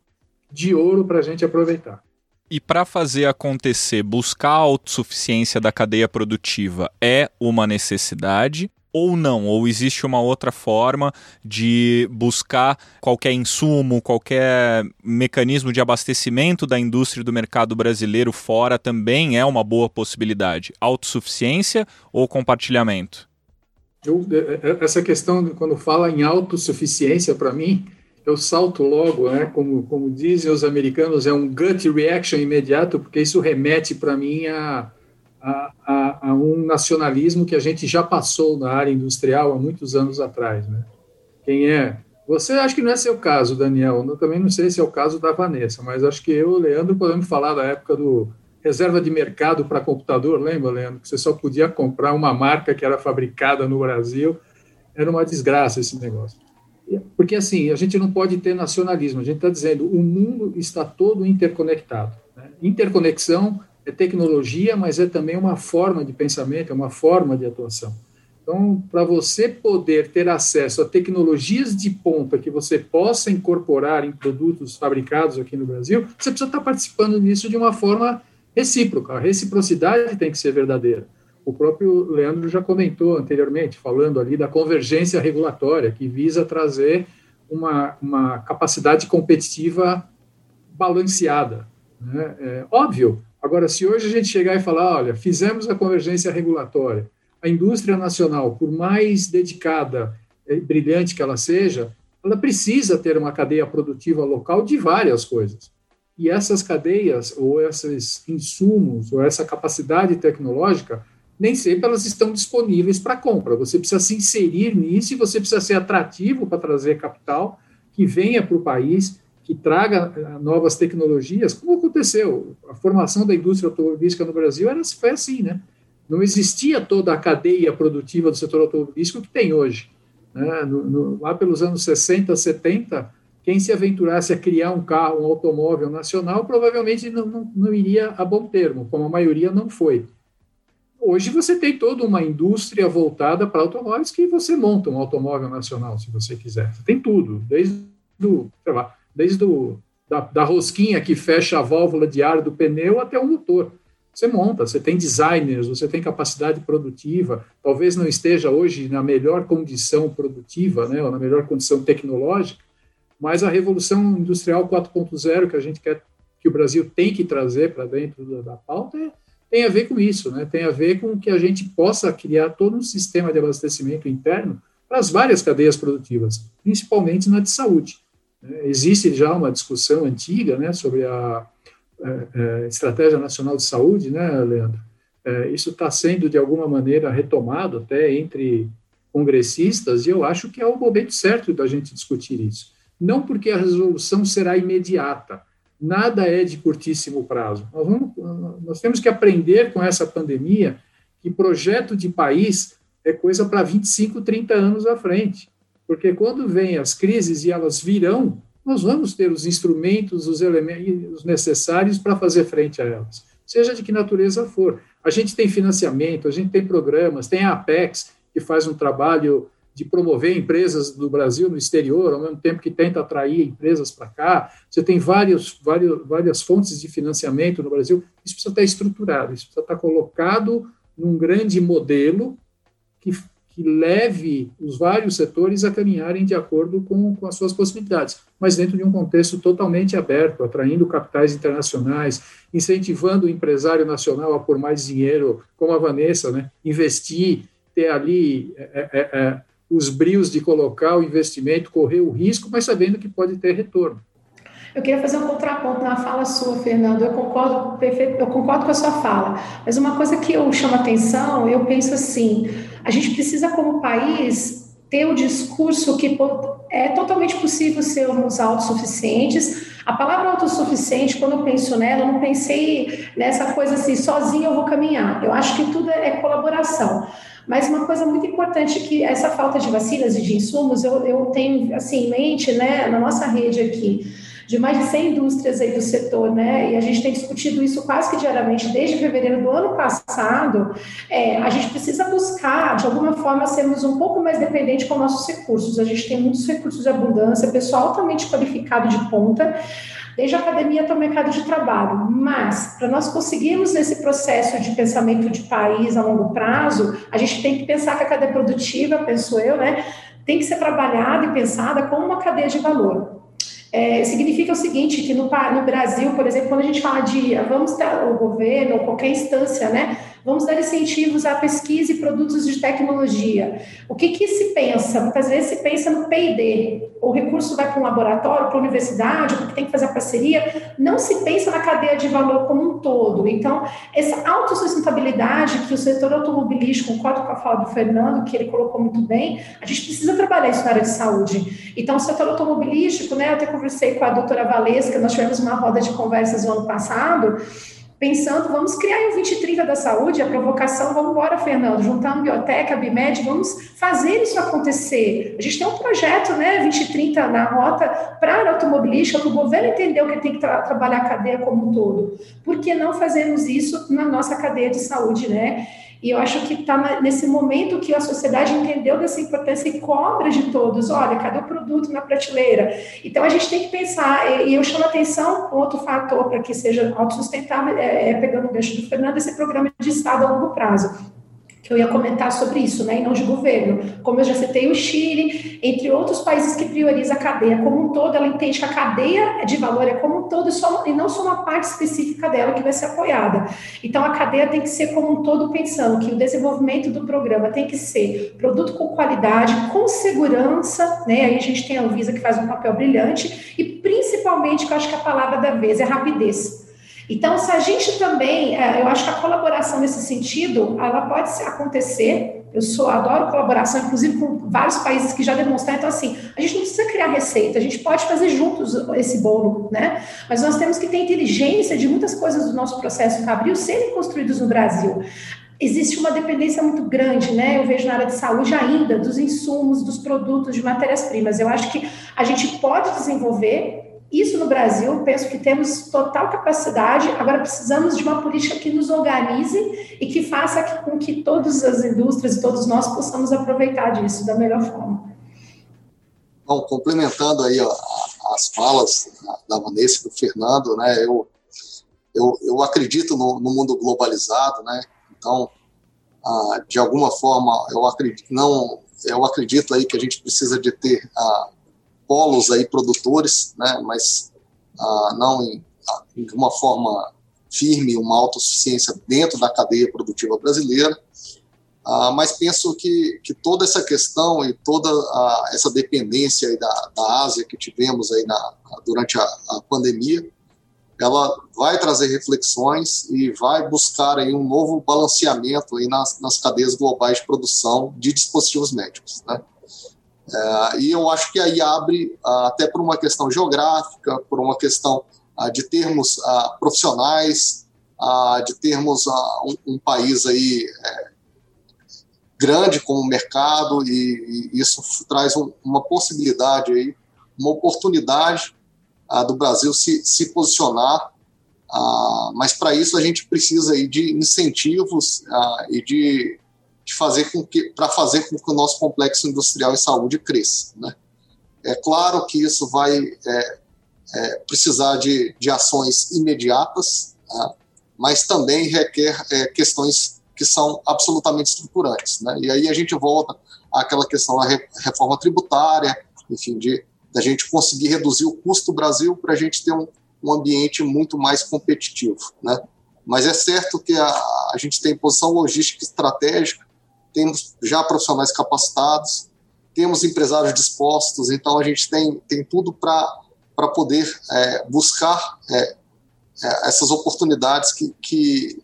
de ouro para a gente aproveitar. E para fazer acontecer, buscar a autossuficiência da cadeia produtiva é uma necessidade ou não? Ou existe uma outra forma de buscar qualquer insumo, qualquer mecanismo de abastecimento da indústria do mercado brasileiro fora também é uma boa possibilidade? Autossuficiência ou compartilhamento? Eu, é, é, essa questão, quando fala em autossuficiência, para mim, eu salto logo, né? Como, como dizem os americanos, é um gut reaction imediato, porque isso remete para mim a, a, a, a, um nacionalismo que a gente já passou na área industrial há muitos anos atrás, né? Quem é? Você acha que não é seu caso, Daniel? Eu também não sei se é o caso da Vanessa, mas acho que eu Leandro podemos falar da época do reserva de mercado para computador, lembra, Leandro? Que você só podia comprar uma marca que era fabricada no Brasil. Era uma desgraça esse negócio. Porque, assim, a gente não pode ter nacionalismo. A gente está dizendo o mundo está todo interconectado. Né? Interconexão é tecnologia, mas é também uma forma de pensamento, é uma forma de atuação. Então, para você poder ter acesso a tecnologias de ponta que você possa incorporar em produtos fabricados aqui no Brasil, você precisa estar participando nisso de uma forma recíproca. A reciprocidade tem que ser verdadeira. O próprio Leandro já comentou anteriormente, falando ali da convergência regulatória, que visa trazer uma, uma capacidade competitiva balanceada. Né? É, óbvio, agora, se hoje a gente chegar e falar, olha, fizemos a convergência regulatória, a indústria nacional, por mais dedicada e brilhante que ela seja, ela precisa ter uma cadeia produtiva local de várias coisas. E essas cadeias, ou esses insumos, ou essa capacidade tecnológica, nem sempre elas estão disponíveis para compra. Você precisa se inserir nisso e você precisa ser atrativo para trazer capital que venha para o país, que traga eh, novas tecnologias, como aconteceu. A formação da indústria automobilística no Brasil era, foi assim, né? Não existia toda a cadeia produtiva do setor automobilístico que tem hoje. Né? No, no, lá pelos anos 60, 70, quem se aventurasse a criar um carro, um automóvel nacional, provavelmente não, não, não iria a bom termo, como a maioria não foi. Hoje você tem toda uma indústria voltada para automóveis que você monta um automóvel nacional, se você quiser. Você tem tudo, desde do, sei lá, desde do, da, da rosquinha que fecha a válvula de ar do pneu até o motor. Você monta, você tem designers, você tem capacidade produtiva, talvez não esteja hoje na melhor condição produtiva, né, ou na melhor condição tecnológica, mas a revolução industrial 4.0 que a gente quer que o Brasil tem que trazer para dentro da, da pauta é tem a ver com isso, né? tem a ver com que a gente possa criar todo um sistema de abastecimento interno para as várias cadeias produtivas, principalmente na de saúde. Né? Existe já uma discussão antiga né, sobre a, a, a Estratégia Nacional de Saúde, né, Leandro? É, isso está sendo, de alguma maneira, retomado até entre congressistas, e eu acho que é o momento certo da gente discutir isso. Não porque a resolução será imediata, nada é de curtíssimo prazo. Nós, vamos, nós temos que aprender com essa pandemia que projeto de país é coisa para 25, 30 anos à frente. Porque quando vêm as crises e elas virão, nós vamos ter os instrumentos, os elementos necessários para fazer frente a elas, seja de que natureza for. A gente tem financiamento, a gente tem programas, tem a Apex, que faz um trabalho de promover empresas do Brasil no exterior, ao mesmo tempo que tenta atrair empresas para cá. Você tem vários, vários, várias fontes de financiamento no Brasil. Isso precisa estar estruturado, isso precisa estar colocado num grande modelo que, que leve os vários setores a caminharem de acordo com, com as suas possibilidades, mas dentro de um contexto totalmente aberto, atraindo capitais internacionais, incentivando o empresário nacional a pôr mais dinheiro, como a Vanessa, né, investir, ter ali é, é, é, os brios de colocar o investimento, correr o risco, mas sabendo que pode ter retorno. Eu queria fazer um contraponto na fala sua, Fernando. Eu concordo, perfeito, eu concordo com a sua fala, mas uma coisa que eu chamo atenção, eu penso assim: a gente precisa, como país, ter o um discurso que é totalmente possível sermos autossuficientes. A palavra autossuficiente, quando eu penso nela, eu não pensei nessa coisa assim, sozinho eu vou caminhar. Eu acho que tudo é colaboração. Mas uma coisa muito importante que essa falta de vacinas e de insumos, eu, eu tenho assim em mente, né, na nossa rede aqui, de mais de 100 indústrias aí do setor, né? E a gente tem discutido isso quase que diariamente desde fevereiro do ano passado. É, a gente precisa buscar, de alguma forma, sermos um pouco mais dependentes com nossos recursos. A gente tem muitos recursos de abundância, pessoal altamente qualificado de ponta desde a academia até o mercado de trabalho. Mas, para nós conseguirmos esse processo de pensamento de país a longo prazo, a gente tem que pensar que a cadeia produtiva, penso eu, né, tem que ser trabalhada e pensada como uma cadeia de valor. É, significa o seguinte, que no, no Brasil, por exemplo, quando a gente fala de vamos ter o governo ou qualquer instância, né, Vamos dar incentivos à pesquisa e produtos de tecnologia. O que, que se pensa? Muitas vezes se pensa no P&D. O recurso vai para um laboratório, para a universidade, porque tem que fazer a parceria. Não se pensa na cadeia de valor como um todo. Então, essa autossustentabilidade que o setor automobilístico, concordo com a fala do Fernando, que ele colocou muito bem, a gente precisa trabalhar isso na área de saúde. Então, o setor automobilístico, né, eu até conversei com a doutora Valesca, nós tivemos uma roda de conversas no ano passado, pensando, vamos criar o 2030 da saúde, a provocação, vamos embora, Fernando, juntando biblioteca, BIMED, vamos fazer isso acontecer. A gente tem um projeto, né, 2030 na rota para a automobilística, que o governo entendeu que tem que tra trabalhar a cadeia como um todo. Por que não fazermos isso na nossa cadeia de saúde, né? E eu acho que está nesse momento que a sociedade entendeu dessa importância e cobra de todos. Olha, cadê o produto na prateleira? Então a gente tem que pensar, e eu chamo a atenção, outro fator para que seja autossustentável, é, é pegando o gancho do Fernando, esse programa de Estado a longo prazo que eu ia comentar sobre isso, né, e não de governo. Como eu já citei, o Chile, entre outros países que prioriza a cadeia como um todo, ela entende que a cadeia de valor é como um todo e, só, e não só uma parte específica dela que vai ser apoiada. Então, a cadeia tem que ser como um todo pensando que o desenvolvimento do programa tem que ser produto com qualidade, com segurança, né, aí a gente tem a Anvisa que faz um papel brilhante, e principalmente, que eu acho que a palavra da vez é rapidez. Então, se a gente também, é, eu acho que a colaboração nesse sentido, ela pode acontecer. Eu sou adoro colaboração, inclusive com vários países que já demonstraram. Então, assim, a gente não precisa criar receita, a gente pode fazer juntos esse bolo, né? Mas nós temos que ter inteligência de muitas coisas do nosso processo Fabril serem construídos no Brasil existe uma dependência muito grande, né? Eu vejo na área de saúde ainda dos insumos, dos produtos, de matérias-primas. Eu acho que a gente pode desenvolver isso no Brasil, penso que temos total capacidade, agora precisamos de uma política que nos organize e que faça com que todas as indústrias e todos nós possamos aproveitar disso da melhor forma. Bom, complementando aí ó, as falas da Vanessa e do Fernando, né, eu, eu, eu acredito no, no mundo globalizado, né, então, ah, de alguma forma, eu acredito, não, eu acredito aí que a gente precisa de ter ah, polos aí produtores, né, mas ah, não em, ah, em uma forma firme, uma autossuficiência dentro da cadeia produtiva brasileira. Ah, mas penso que, que toda essa questão e toda a, essa dependência da, da Ásia que tivemos aí na, durante a, a pandemia, ela vai trazer reflexões e vai buscar aí um novo balanceamento aí nas, nas cadeias globais de produção de dispositivos médicos. Né? É, e eu acho que aí abre, ah, até por uma questão geográfica, por uma questão ah, de termos ah, profissionais, de termos um, país aí é, grande como mercado, e, isso traz um, uma possibilidade, aí, uma oportunidade do Brasil se, se posicionar, mas para isso a gente precisa aí de incentivos e de de fazer com que para fazer com que o nosso complexo industrial em saúde cresça. Né? É claro que isso vai é, é, precisar de, de ações imediatas, né? mas também requer é, questões que são absolutamente estruturantes. Né? E aí a gente volta àquela questão da reforma tributária, enfim, de da gente conseguir reduzir o custo do Brasil para a gente ter um, um ambiente muito mais competitivo. Né? Mas é certo que a, a gente tem posição logística estratégica, temos já profissionais capacitados, temos empresários dispostos, então a gente tem, tem tudo para poder é, buscar é, é, essas oportunidades que, que,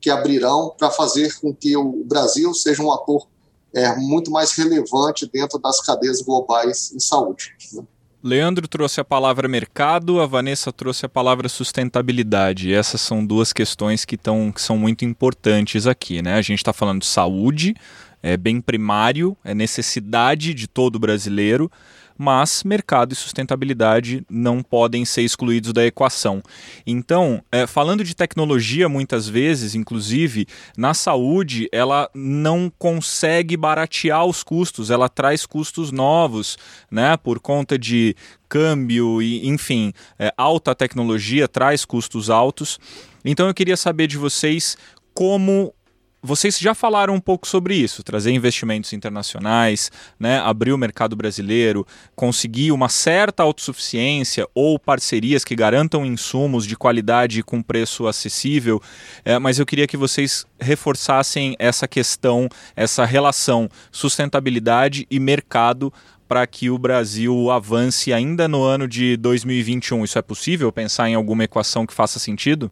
que abrirão para fazer com que o Brasil seja um ator é, muito mais relevante dentro das cadeias globais em saúde. Né? Leandro trouxe a palavra mercado, a Vanessa trouxe a palavra sustentabilidade. E essas são duas questões que, tão, que são muito importantes aqui. Né? A gente está falando de saúde, é bem primário, é necessidade de todo brasileiro mas mercado e sustentabilidade não podem ser excluídos da equação. Então, é, falando de tecnologia, muitas vezes, inclusive, na saúde, ela não consegue baratear os custos, ela traz custos novos, né, por conta de câmbio e, enfim, é, alta tecnologia traz custos altos. Então, eu queria saber de vocês como vocês já falaram um pouco sobre isso, trazer investimentos internacionais, né, abrir o mercado brasileiro, conseguir uma certa autossuficiência ou parcerias que garantam insumos de qualidade com preço acessível. É, mas eu queria que vocês reforçassem essa questão, essa relação sustentabilidade e mercado para que o Brasil avance ainda no ano de 2021. Isso é possível? Pensar em alguma equação que faça sentido?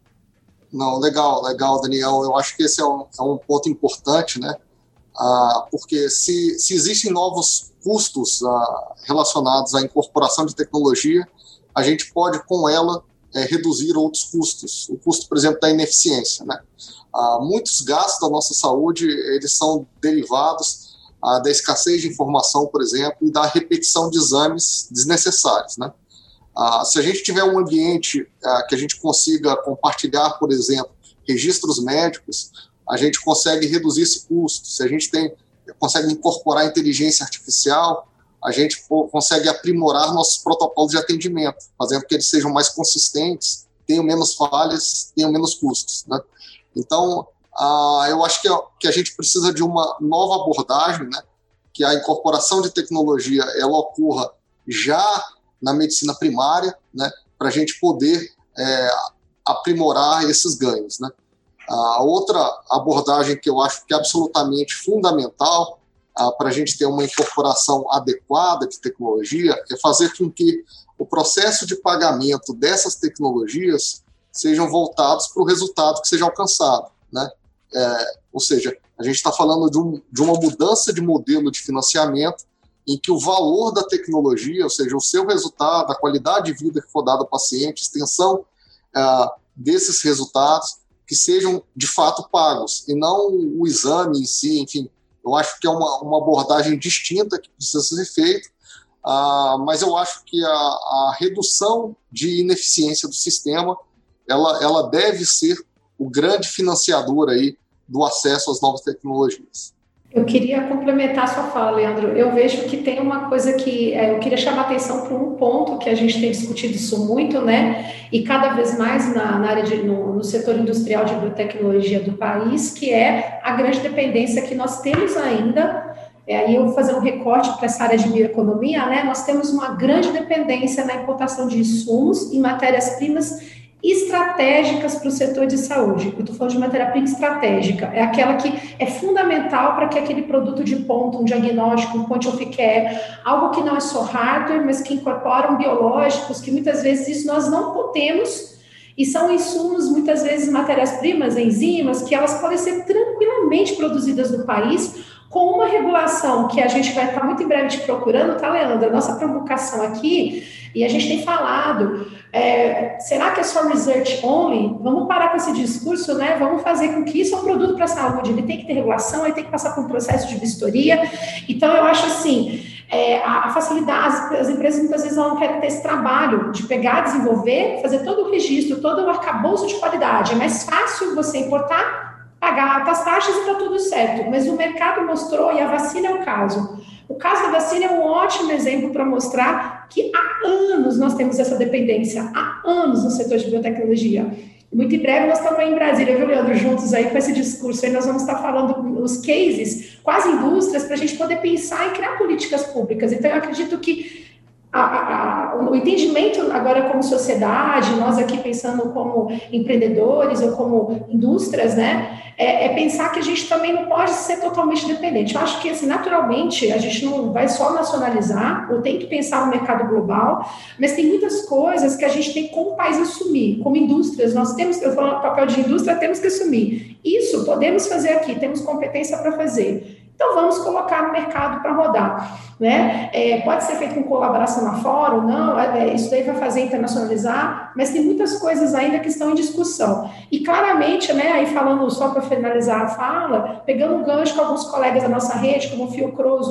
Não, legal, legal, Daniel. Eu acho que esse é um, é um ponto importante, né? Ah, porque se, se existem novos custos ah, relacionados à incorporação de tecnologia, a gente pode, com ela, é, reduzir outros custos. O custo, por exemplo, da ineficiência, né? Ah, muitos gastos da nossa saúde, eles são derivados ah, da escassez de informação, por exemplo, e da repetição de exames desnecessários, né? Ah, se a gente tiver um ambiente ah, que a gente consiga compartilhar, por exemplo, registros médicos, a gente consegue reduzir esse custo. Se a gente tem, consegue incorporar inteligência artificial, a gente consegue aprimorar nossos protocolos de atendimento, fazendo que eles sejam mais consistentes, tenham menos falhas, tenham menos custos. Né? Então, ah, eu acho que, que a gente precisa de uma nova abordagem, né? que a incorporação de tecnologia ela ocorra já na medicina primária, né, para a gente poder é, aprimorar esses ganhos. Né. A outra abordagem que eu acho que é absolutamente fundamental para a gente ter uma incorporação adequada de tecnologia é fazer com que o processo de pagamento dessas tecnologias sejam voltados para o resultado que seja alcançado. Né? É, ou seja, a gente está falando de, um, de uma mudança de modelo de financiamento em que o valor da tecnologia, ou seja, o seu resultado, a qualidade de vida que for dada ao paciente, extensão uh, desses resultados, que sejam de fato pagos, e não o exame em si, enfim, eu acho que é uma, uma abordagem distinta que precisa ser feita, uh, mas eu acho que a, a, redução de ineficiência do sistema, ela, ela deve ser o grande financiador aí do acesso às novas tecnologias. Eu queria complementar a sua fala, Leandro. Eu vejo que tem uma coisa que é, eu queria chamar atenção para um ponto que a gente tem discutido isso muito, né? E cada vez mais na, na área de, no, no, setor industrial de biotecnologia do país, que é a grande dependência que nós temos ainda. É, aí eu vou fazer um recorte para essa área de bioeconomia, né? Nós temos uma grande dependência na importação de insumos e matérias-primas estratégicas para o setor de saúde. Eu estou falando de matéria-prima estratégica, é aquela que é fundamental para que aquele produto de ponta, um diagnóstico, um point of care, algo que não é só hardware, mas que incorporam biológicos, que muitas vezes isso nós não podemos e são insumos, muitas vezes matérias-primas, enzimas, que elas podem ser tranquilamente produzidas no país com uma regulação que a gente vai estar muito em breve te procurando, tá, Leandro? Nossa provocação aqui, e a gente tem falado, é, será que é só research only? Vamos parar com esse discurso, né? Vamos fazer com que isso é um produto para a saúde, ele tem que ter regulação, ele tem que passar por um processo de vistoria. Então, eu acho assim, é, a, facilidade, as, as, empresas muitas vezes não querem ter esse trabalho de pegar, desenvolver, fazer todo o registro, todo o arcabouço de qualidade. É mais fácil você importar pagar altas taxas e está tudo certo. Mas o mercado mostrou, e a vacina é o caso. O caso da vacina é um ótimo exemplo para mostrar que há anos nós temos essa dependência, há anos no setor de biotecnologia. Muito em breve nós estamos aí em Brasília, viu, Leandro, juntos aí com esse discurso. Aí nós vamos estar falando os cases as indústrias para a gente poder pensar e criar políticas públicas. Então, eu acredito que a, a, o entendimento agora como sociedade, nós aqui pensando como empreendedores ou como indústrias, né, é, é, pensar que a gente também não pode ser totalmente dependente. Eu acho que, assim, naturalmente, a gente não vai só nacionalizar, ou tem que pensar no mercado global, mas tem muitas coisas que a gente tem como país assumir, como indústrias, nós temos, eu falo papel de indústria, temos que assumir. Isso podemos fazer aqui, temos competência para fazer. Então, vamos colocar no mercado para rodar. Né? É, pode ser feito com colaboração fora ou não, é, é, isso daí vai fazer internacionalizar, mas tem muitas coisas ainda que estão em discussão. E claramente, né, aí falando só para finalizar a fala, pegando um gancho com alguns colegas da nossa rede, como o Fiocruz,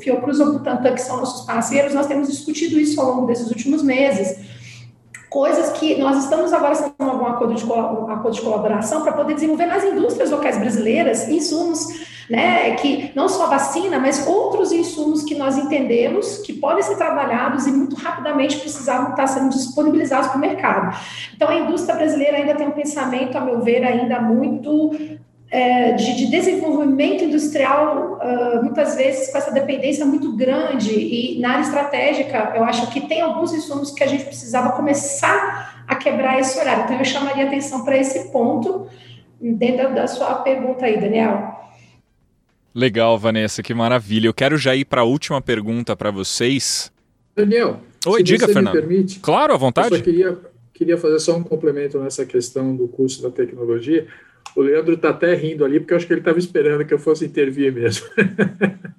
Fiocruz ou Butantan, que são nossos parceiros, nós temos discutido isso ao longo desses últimos meses coisas que nós estamos agora sendo um acordo de, acordo de colaboração para poder desenvolver nas indústrias locais brasileiras insumos né, que não só vacina, mas outros insumos que nós entendemos que podem ser trabalhados e muito rapidamente precisavam estar sendo disponibilizados para o mercado. Então, a indústria brasileira ainda tem um pensamento, a meu ver, ainda muito é, de, de, desenvolvimento industrial, uh, muitas vezes com essa dependência muito grande, e na área estratégica, eu acho que tem alguns insumos que a gente precisava começar a quebrar esse horário. Então, eu chamaria atenção para esse ponto, dentro da sua pergunta aí, Daniel. Legal, Vanessa, que maravilha. Eu quero já ir para a última pergunta para vocês. Daniel, Oi, diga, Fernando. permite, claro, à vontade. Eu só queria, queria fazer só um complemento nessa questão do curso da tecnologia. O Leandro está até rindo ali, porque eu acho que ele estava esperando que eu fosse intervir mesmo.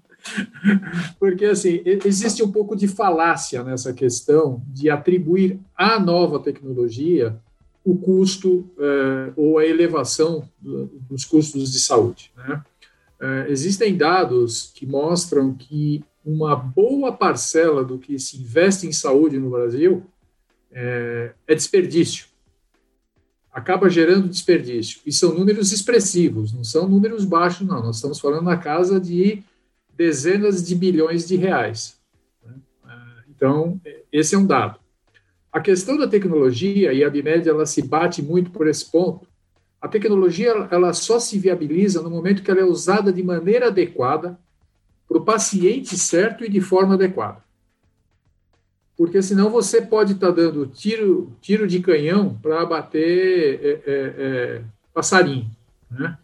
porque, assim, existe um pouco de falácia nessa questão de atribuir à nova tecnologia o custo eh, ou a elevação dos custos de saúde. Né? Uh, existem dados que mostram que uma boa parcela do que se investe em saúde no Brasil é, é desperdício. Acaba gerando desperdício. E são números expressivos, não são números baixos, não. Nós estamos falando na casa de dezenas de bilhões de reais. Né? Uh, então, esse é um dado. A questão da tecnologia, e a Bimed ela se bate muito por esse ponto, a tecnologia ela só se viabiliza no momento que ela é usada de maneira adequada para o paciente certo e de forma adequada. Porque senão você pode estar tá dando tiro, tiro de canhão para abater é, é, é, passarinho. Né?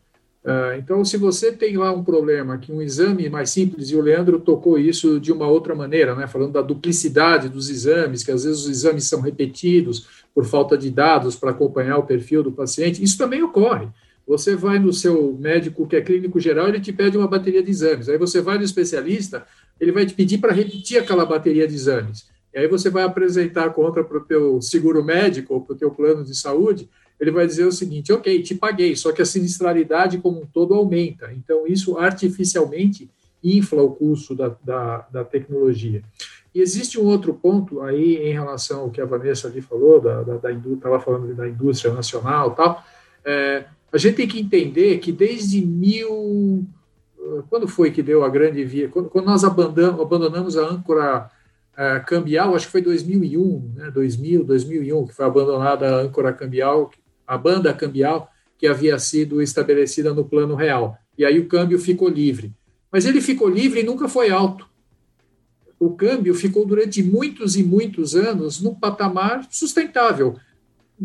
Ah, então, se você tem lá um problema, que um exame mais simples, e o Leandro tocou isso de uma outra maneira, né, falando da duplicidade dos exames, que às vezes os exames são repetidos por falta de dados para acompanhar o perfil do paciente, isso também ocorre. Você vai no seu médico que é clínico geral, ele te pede uma bateria de exames. Aí você vai no especialista, ele vai te pedir para repetir aquela bateria de exames. E aí você vai apresentar a conta para o teu seguro médico ou para o teu plano de saúde, ele vai dizer o seguinte: ok, te paguei, só que a sinistralidade como um todo aumenta. Então, isso artificialmente infla o custo da, da, da tecnologia. E existe um outro ponto aí em relação ao que a Vanessa ali falou, da, da, da estava falando da indústria nacional tal. É, a gente tem que entender que desde mil. Quando foi que deu a grande via? Quando, quando nós abandonamos, abandonamos a âncora é, cambial, acho que foi 2001, né, 2000, 2001, que foi abandonada a âncora cambial, a banda cambial que havia sido estabelecida no plano real. E aí o câmbio ficou livre. Mas ele ficou livre e nunca foi alto. O câmbio ficou durante muitos e muitos anos num patamar sustentável.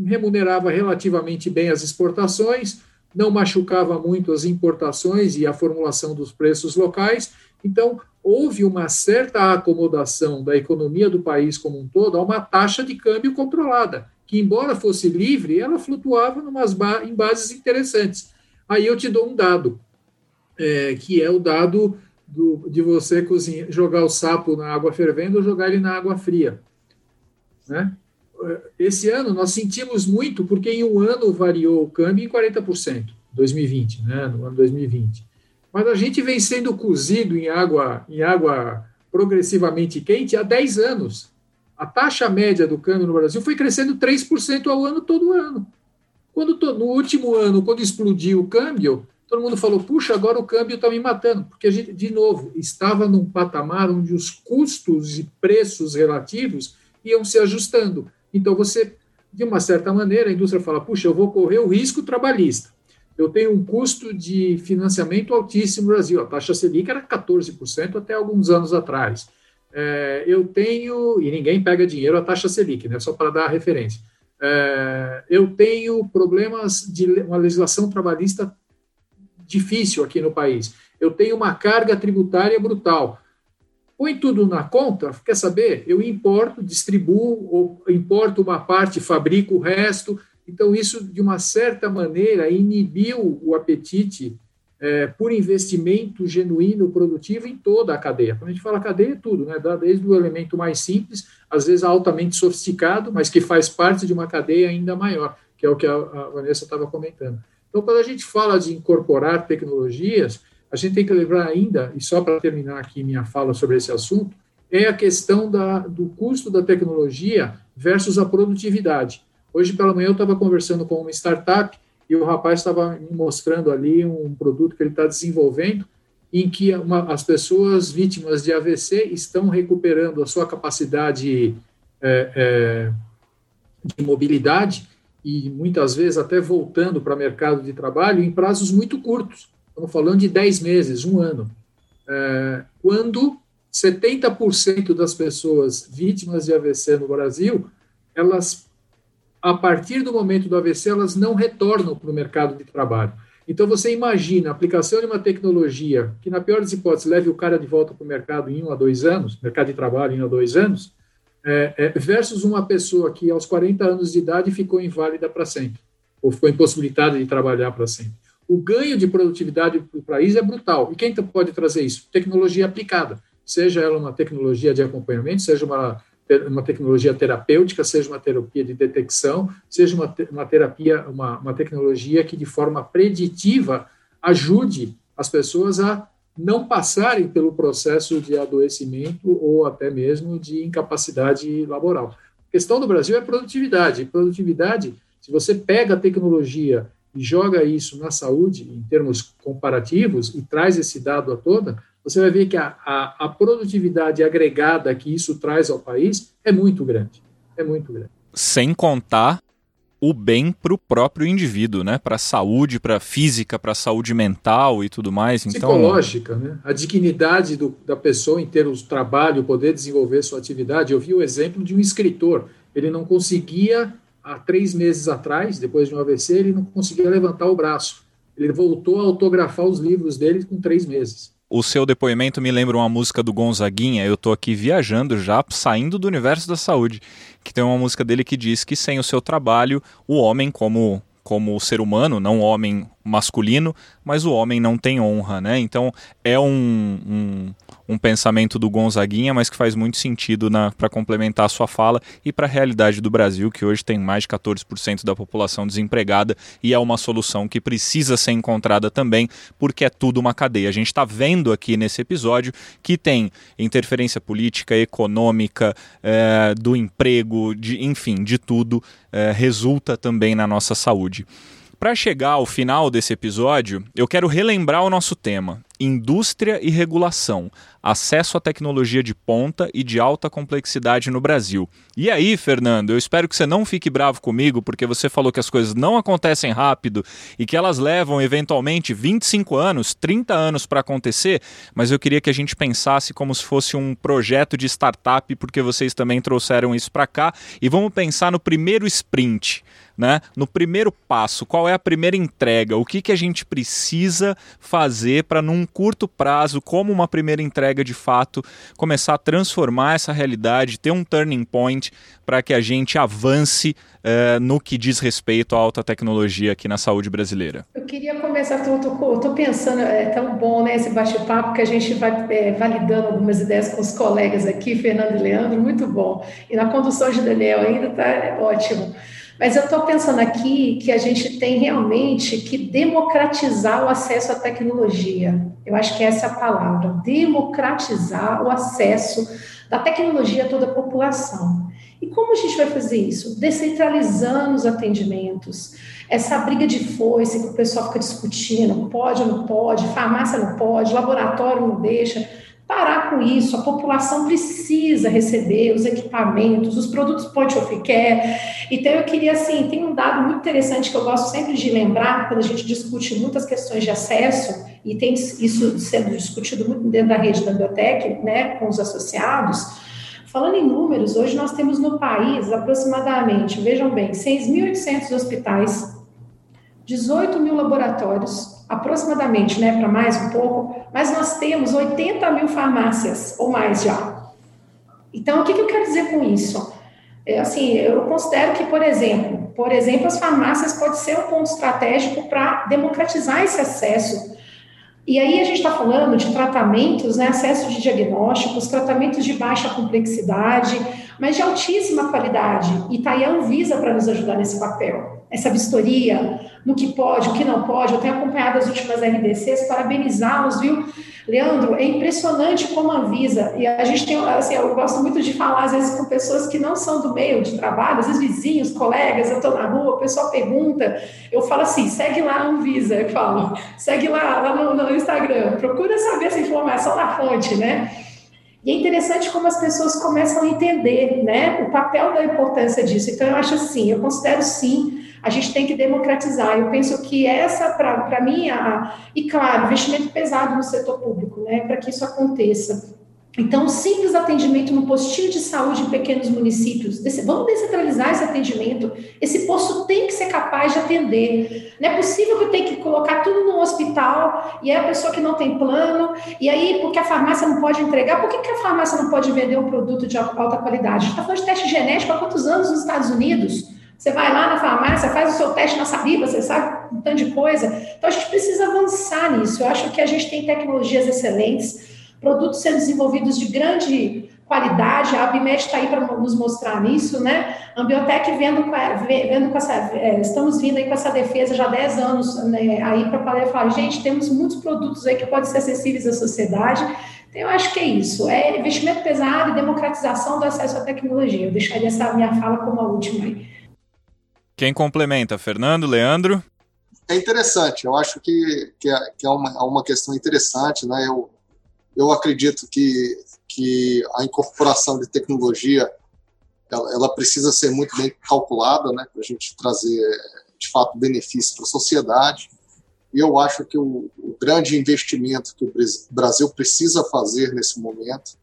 Remunerava relativamente bem as exportações, não machucava muito as importações e a formulação dos preços locais. Então, houve uma certa acomodação da economia do país como um todo a uma taxa de câmbio controlada que, embora fosse livre, ela flutuava ba em bases interessantes. Aí eu te dou um dado, é, que é o dado do, de você cozinhar, jogar o sapo na água fervendo ou jogar ele na água fria. Né? Esse ano nós sentimos muito, porque em um ano variou o câmbio em 40%, 2020, né? no ano 2020. Mas a gente vem sendo cozido em água, em água progressivamente quente há 10 anos. A taxa média do câmbio no Brasil foi crescendo 3% ao ano todo ano. Quando no último ano, quando explodiu o câmbio, todo mundo falou: puxa, agora o câmbio está me matando, porque a gente, de novo, estava num patamar onde os custos e preços relativos iam se ajustando. Então, você, de uma certa maneira, a indústria fala: puxa, eu vou correr o risco trabalhista. Eu tenho um custo de financiamento altíssimo no Brasil. A taxa Selic era 14% até alguns anos atrás. É, eu tenho, e ninguém pega dinheiro a taxa Selic, né, só para dar a referência. É, eu tenho problemas de uma legislação trabalhista difícil aqui no país. Eu tenho uma carga tributária brutal. Põe tudo na conta, quer saber? Eu importo, distribuo, importo uma parte, fabrico o resto. Então, isso, de uma certa maneira, inibiu o apetite é, por investimento genuíno, produtivo em toda a cadeia. Quando a gente fala cadeia, é tudo, né? desde o elemento mais simples, às vezes altamente sofisticado, mas que faz parte de uma cadeia ainda maior, que é o que a, Vanessa estava comentando. Então, quando a gente fala de incorporar tecnologias, a gente tem que lembrar ainda, e só para terminar aqui minha fala sobre esse assunto, é a questão da, do custo da tecnologia versus a produtividade. Hoje pela manhã eu estava conversando com uma startup e o rapaz estava me mostrando ali um produto que ele está desenvolvendo, em que uma, as pessoas vítimas de AVC estão recuperando a sua capacidade é, é, de mobilidade e muitas vezes até voltando para o mercado de trabalho em prazos muito curtos. Estamos falando de 10 meses, um ano. É, quando 70% das pessoas vítimas de AVC no Brasil, elas a partir do momento do AVC, elas não retornam para o mercado de trabalho. Então, você imagina a aplicação de uma tecnologia que, na pior das hipóteses, leve o cara de volta para o mercado em um a dois anos, mercado de trabalho em um a dois anos, é, é, versus uma pessoa que, aos 40 anos de idade, ficou inválida para sempre, ou ficou impossibilitada de trabalhar para sempre. O ganho de produtividade para o país é brutal. E quem pode trazer isso? Tecnologia aplicada, seja ela uma tecnologia de acompanhamento, seja uma uma tecnologia terapêutica, seja uma terapia de detecção, seja uma, uma terapia, uma, uma tecnologia que de forma preditiva ajude as pessoas a não passarem pelo processo de adoecimento ou até mesmo de incapacidade laboral. A questão do Brasil é produtividade. Produtividade, se você pega a tecnologia e joga isso na saúde, em termos comparativos, e traz esse dado a toda, você vai ver que a, a, a produtividade agregada que isso traz ao país é muito grande. É muito grande. Sem contar o bem para o próprio indivíduo, né? Para a saúde, para a física, para a saúde mental e tudo mais. Então... Psicológica, né? A dignidade do, da pessoa em termos de trabalho, poder desenvolver sua atividade. Eu vi o exemplo de um escritor. Ele não conseguia, há três meses atrás, depois de um AVC, ele não conseguia levantar o braço. Ele voltou a autografar os livros dele com três meses o seu depoimento me lembra uma música do Gonzaguinha. Eu tô aqui viajando já, saindo do universo da saúde, que tem uma música dele que diz que sem o seu trabalho, o homem, como como ser humano, não homem masculino, mas o homem não tem honra, né? Então é um, um, um pensamento do Gonzaguinha, mas que faz muito sentido para complementar a sua fala e para a realidade do Brasil, que hoje tem mais de 14% da população desempregada e é uma solução que precisa ser encontrada também, porque é tudo uma cadeia. A gente está vendo aqui nesse episódio que tem interferência política, econômica, é, do emprego, de, enfim, de tudo, é, resulta também na nossa saúde. Para chegar ao final desse episódio, eu quero relembrar o nosso tema: indústria e regulação, acesso à tecnologia de ponta e de alta complexidade no Brasil. E aí, Fernando, eu espero que você não fique bravo comigo, porque você falou que as coisas não acontecem rápido e que elas levam eventualmente 25 anos, 30 anos para acontecer, mas eu queria que a gente pensasse como se fosse um projeto de startup, porque vocês também trouxeram isso para cá, e vamos pensar no primeiro sprint né? No primeiro passo, qual é a primeira entrega? O que, que a gente precisa fazer para, num curto prazo, como uma primeira entrega de fato, começar a transformar essa realidade, ter um turning point para que a gente avance uh, no que diz respeito à alta tecnologia aqui na saúde brasileira? Eu queria começar, estou pensando, é tão bom né, esse bate-papo que a gente vai é, validando algumas ideias com os colegas aqui, Fernando e Leandro, muito bom. E na condução de Daniel ainda está é, ótimo. Mas eu estou pensando aqui que a gente tem realmente que democratizar o acesso à tecnologia. Eu acho que essa é a palavra: democratizar o acesso da tecnologia a toda a população. E como a gente vai fazer isso? Descentralizando os atendimentos. Essa briga de foice que o pessoal fica discutindo, pode ou não pode, farmácia não pode, laboratório não deixa parar com isso. A população precisa receber os equipamentos, os produtos point of care. Então, eu queria, assim, tem um dado muito interessante que eu gosto sempre de lembrar, quando a gente discute muitas questões de acesso, e tem isso sendo discutido muito dentro da rede da biotech, né, com os associados. Falando em números, hoje nós temos no país aproximadamente, vejam bem, 6.800 hospitais, 18 mil laboratórios, aproximadamente, né, para mais um pouco, mas nós temos 80 mil farmácias ou mais já. Então, o que, que eu quero dizer com isso? É, assim, eu considero que, por exemplo, por exemplo, as farmácias pode ser um ponto estratégico para democratizar esse acesso. E aí a gente está falando de tratamentos, né, acesso de diagnósticos, tratamentos de baixa complexidade, mas de altíssima qualidade. E está aí a Anvisa para nos ajudar nesse papel essa vistoria no que pode, o que não pode. Eu tenho acompanhado as últimas RDCs, parabenizá-los, viu? Leandro, é impressionante como avisa. E a gente tem, assim, eu gosto muito de falar, às vezes, com pessoas que não são do meio de trabalho, às vezes vizinhos, colegas, eu estou na rua, o pessoal pergunta, eu falo assim, segue lá a Anvisa, eu falo, segue lá, lá no, no Instagram, procura saber essa informação na fonte, né? E é interessante como as pessoas começam a entender né, o papel da importância disso. Então, eu acho assim, eu considero sim a gente tem que democratizar. Eu penso que essa, para mim, a, e claro, investimento pesado no setor público, né, para que isso aconteça. Então, simples atendimento no postinho de saúde em pequenos municípios. Vamos descentralizar esse atendimento. Esse posto tem que ser capaz de atender. Não é possível que eu tenha que colocar tudo no hospital e é a pessoa que não tem plano, e aí, porque a farmácia não pode entregar, por que, que a farmácia não pode vender um produto de alta qualidade? A gente está falando de teste genético há quantos anos nos Estados Unidos? Você vai lá na farmácia, faz o seu teste na saliva, você sabe um tanto de coisa. Então, a gente precisa avançar nisso. Eu acho que a gente tem tecnologias excelentes, produtos sendo desenvolvidos de grande qualidade. A Abimed está aí para nos mostrar nisso, né? A Ambiotec vendo, vendo com essa, é, estamos vindo aí com essa defesa já há 10 anos né, aí para falar, gente, temos muitos produtos aí que podem ser acessíveis à sociedade. Então, eu acho que é isso, é investimento pesado e democratização do acesso à tecnologia. Eu deixaria essa minha fala como a última aí. Quem complementa? Fernando, Leandro? É interessante, eu acho que, que, é, que é, uma, é uma questão interessante, né? Eu, eu acredito que, que a incorporação de tecnologia ela, ela precisa ser muito bem calculada, né? Para a gente trazer, de fato, benefício para a sociedade. E eu acho que o, o grande investimento que o Brasil precisa fazer nesse momento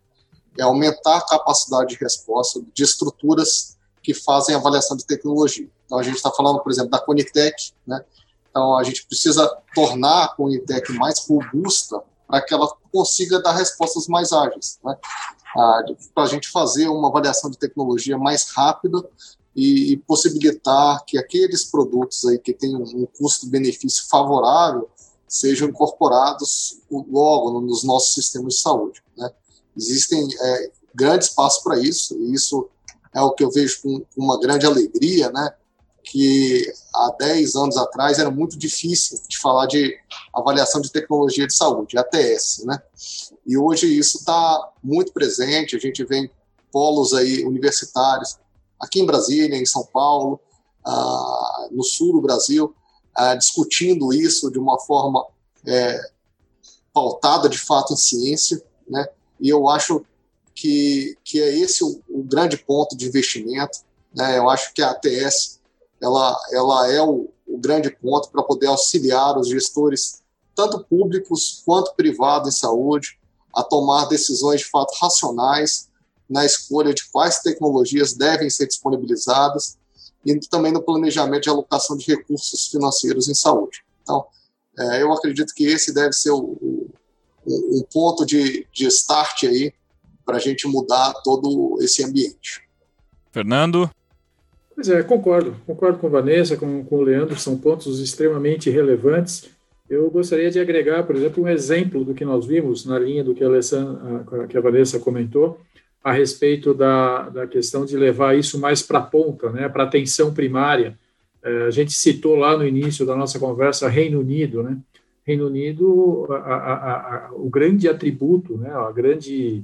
é aumentar a capacidade de resposta de estruturas que fazem avaliação de tecnologia. Então, a gente está falando, por exemplo, da Conitec, né? Então, a gente precisa tornar a Conitec mais robusta para que ela consiga dar respostas mais ágeis, né? Ah, para a gente fazer uma avaliação de tecnologia mais rápida e, e possibilitar que aqueles produtos aí que têm um custo-benefício favorável sejam incorporados logo nos nossos sistemas de saúde. Né? Existem é, grandes passos para isso, e isso é o que eu vejo com, uma grande alegria, né? que há 10 anos atrás era muito difícil de falar de avaliação de tecnologia de saúde, ATS, né? E hoje isso está muito presente, a gente vê polos aí universitários, aqui em Brasília, em São Paulo, ah, no sul do Brasil, ah, discutindo isso de uma forma é, pautada de fato em ciência, né? E eu acho que, que é esse o, o grande ponto de investimento, né? Eu acho que a ATS ela, ela é o, o grande ponto para poder auxiliar os gestores, tanto públicos quanto privados em saúde, a tomar decisões de fato racionais na escolha de quais tecnologias devem ser disponibilizadas e também no planejamento de alocação de recursos financeiros em saúde. Então, é, eu acredito que esse deve ser o, o um ponto de, de start aí para a gente mudar todo esse ambiente. Fernando? Pois é, concordo. Concordo com a Vanessa, com, com o Leandro, são pontos extremamente relevantes. Eu gostaria de agregar, por exemplo, um exemplo do que nós vimos na linha do que a, Alessandra, que a Vanessa comentou, a respeito da, da questão de levar isso mais para a ponta, né, para a atenção primária. É, a gente citou lá no início da nossa conversa Reino Unido, né? Reino Unido, a, a, a, o grande atributo, né, a grande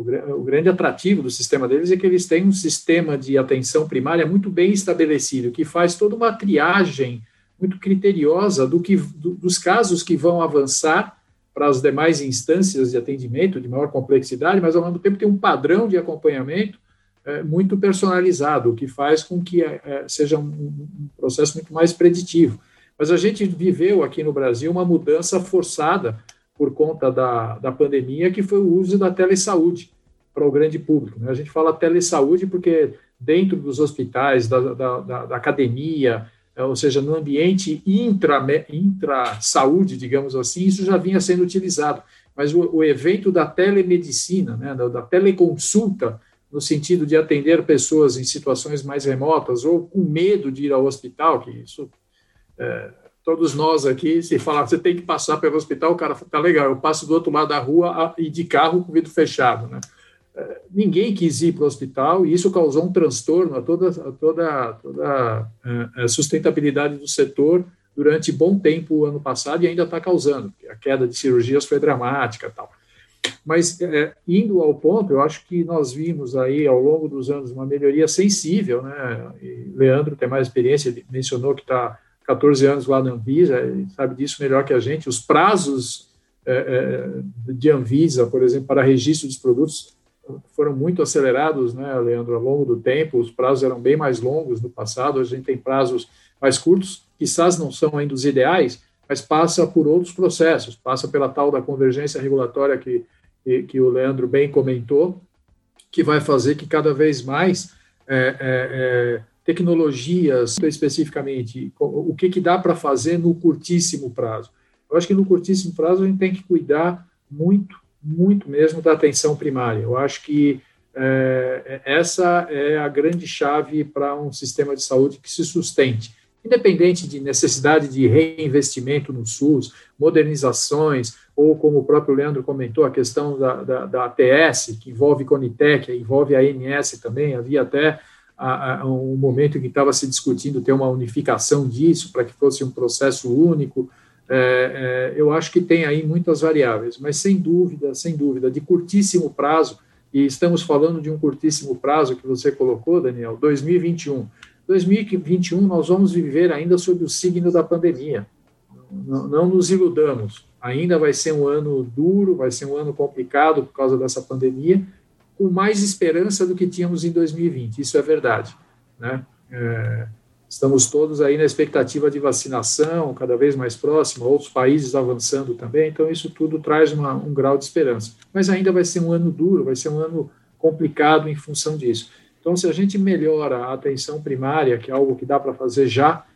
O, grande atrativo do sistema deles é que eles têm um sistema de atenção primária muito bem estabelecido, que faz toda uma triagem muito criteriosa do que, do, dos casos que vão avançar para as demais instâncias de atendimento de maior complexidade, mas ao mesmo tempo tem um padrão de acompanhamento é, muito personalizado, o que faz com que é seja um, um, processo muito mais preditivo. Mas a gente viveu aqui no Brasil uma mudança forçada por conta da, da pandemia, que foi o uso da telesaúde para o grande público. Né? A gente fala telesaúde porque dentro dos hospitais, da, da, da, academia, é, ou seja, no ambiente intra-saúde, intra digamos assim, isso já vinha sendo utilizado. Mas o, o evento da telemedicina, né, da, da, teleconsulta, no sentido de atender pessoas em situações mais remotas ou com medo de ir ao hospital, que isso, é, todos nós aqui, se falar, você tem que passar pelo hospital, o cara fala, tá legal, eu passo do outro lado da rua e de carro com o vidro fechado, né? ninguém quis ir para o hospital e isso causou um transtorno a toda, a toda, toda a sustentabilidade do setor durante bom tempo o ano passado e ainda está causando. A queda de cirurgias foi dramática tal. Mas, é, indo ao ponto, eu acho que nós vimos aí, ao longo dos anos, uma melhoria sensível, né? E Leandro tem mais experiência, ele mencionou que está 14 anos lá na Anvisa, sabe disso melhor que a gente. Os prazos é, é, de Anvisa, por exemplo, para registro dos produtos, foram muito acelerados, né, Leandro, ao longo do tempo, os prazos eram bem mais longos no passado, a gente tem prazos mais curtos, quizás não são ainda os ideais, mas passa por outros processos, passa pela tal da convergência regulatória que, que, que o Leandro bem comentou, que vai fazer que cada vez mais é, é, é, tecnologias, especificamente, o que, que dá para fazer no curtíssimo prazo. Eu acho que no curtíssimo prazo a gente tem que cuidar muito muito mesmo da atenção primária. Eu acho que é, essa é a grande chave para um sistema de saúde que se sustente, independente de necessidade de reinvestimento no SUS, modernizações, ou como o próprio Leandro comentou, a questão da, da, da ATS, que envolve Conitec, envolve a ANS também, havia até a, a, um momento que estava se discutindo ter uma unificação disso, para que fosse um processo único, é, é, eu acho que tem aí muitas variáveis, mas sem dúvida, sem dúvida, de curtíssimo prazo, e estamos falando de um curtíssimo prazo que você colocou, Daniel, 2021. 2021 nós vamos viver ainda sob o signo da pandemia. Não, não nos iludamos. Ainda vai ser um ano duro, vai ser um ano complicado por causa dessa pandemia, com mais esperança do que tínhamos em 2020. Isso é verdade, né? É, Estamos todos aí na expectativa de vacinação, cada vez mais próxima, outros países avançando também, então isso tudo traz uma, um grau de esperança. Mas ainda vai ser um ano duro, vai ser um ano complicado em função disso. Então, se a gente melhora a atenção primária, que é algo que dá para fazer já,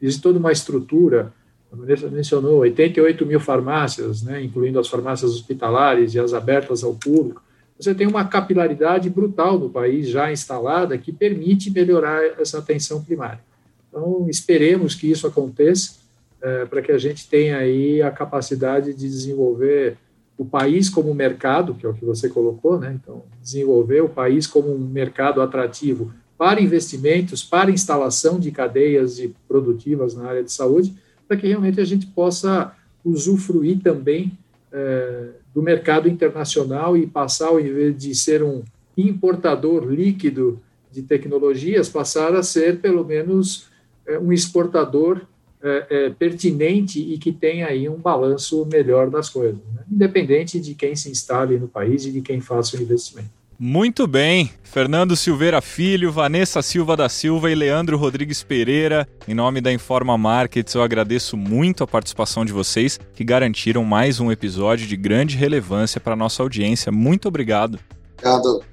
existe toda uma estrutura, a Vanessa mencionou, 88 mil farmácias, né, incluindo as farmácias hospitalares e as abertas ao público, você tem uma capilaridade brutal no país já instalada que permite melhorar essa atenção primária. Então, esperemos que isso aconteça é, para que a gente tenha aí a capacidade de desenvolver o país como mercado, que é o que você colocou, né? Então, desenvolver o país como um mercado atrativo para investimentos, para instalação de cadeias de produtivas na área de saúde, para que realmente a gente possa usufruir também é, do mercado internacional e passar, ao invés de ser um importador líquido de tecnologias, passar a ser, pelo menos, é, um exportador é, é, pertinente e que tenha aí um balanço melhor das coisas, né? independente de quem se instale no país e de quem faça o investimento. Muito bem, Fernando Silveira Filho, Vanessa Silva da Silva e Leandro Rodrigues Pereira. Em nome da Informa Markets, eu agradeço muito a participação de vocês que garantiram mais um episódio de grande relevância para a nossa audiência. Muito obrigado. Obrigado.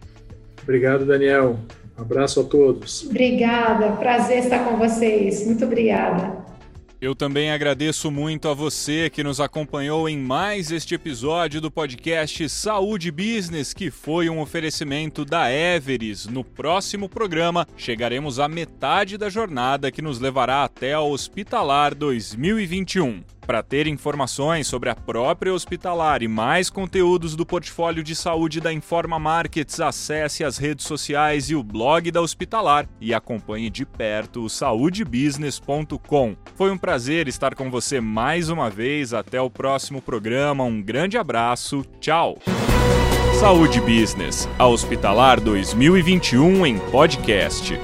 Obrigado, Daniel. Um abraço a todos. Obrigada, prazer estar com vocês. Muito obrigada. Eu também agradeço muito a você que nos acompanhou em mais este episódio do podcast Saúde Business, que foi um oferecimento da Everest. No próximo programa, chegaremos à metade da jornada que nos levará até a Hospitalar 2021. Para ter informações sobre a própria hospitalar e mais conteúdos do portfólio de saúde da Informa Markets, acesse as redes sociais e o blog da Hospitalar e acompanhe de perto o saudebusiness.com. Foi um prazer estar com você mais uma vez. Até o próximo programa. Um grande abraço. Tchau. Saúde Business, a Hospitalar 2021 em podcast.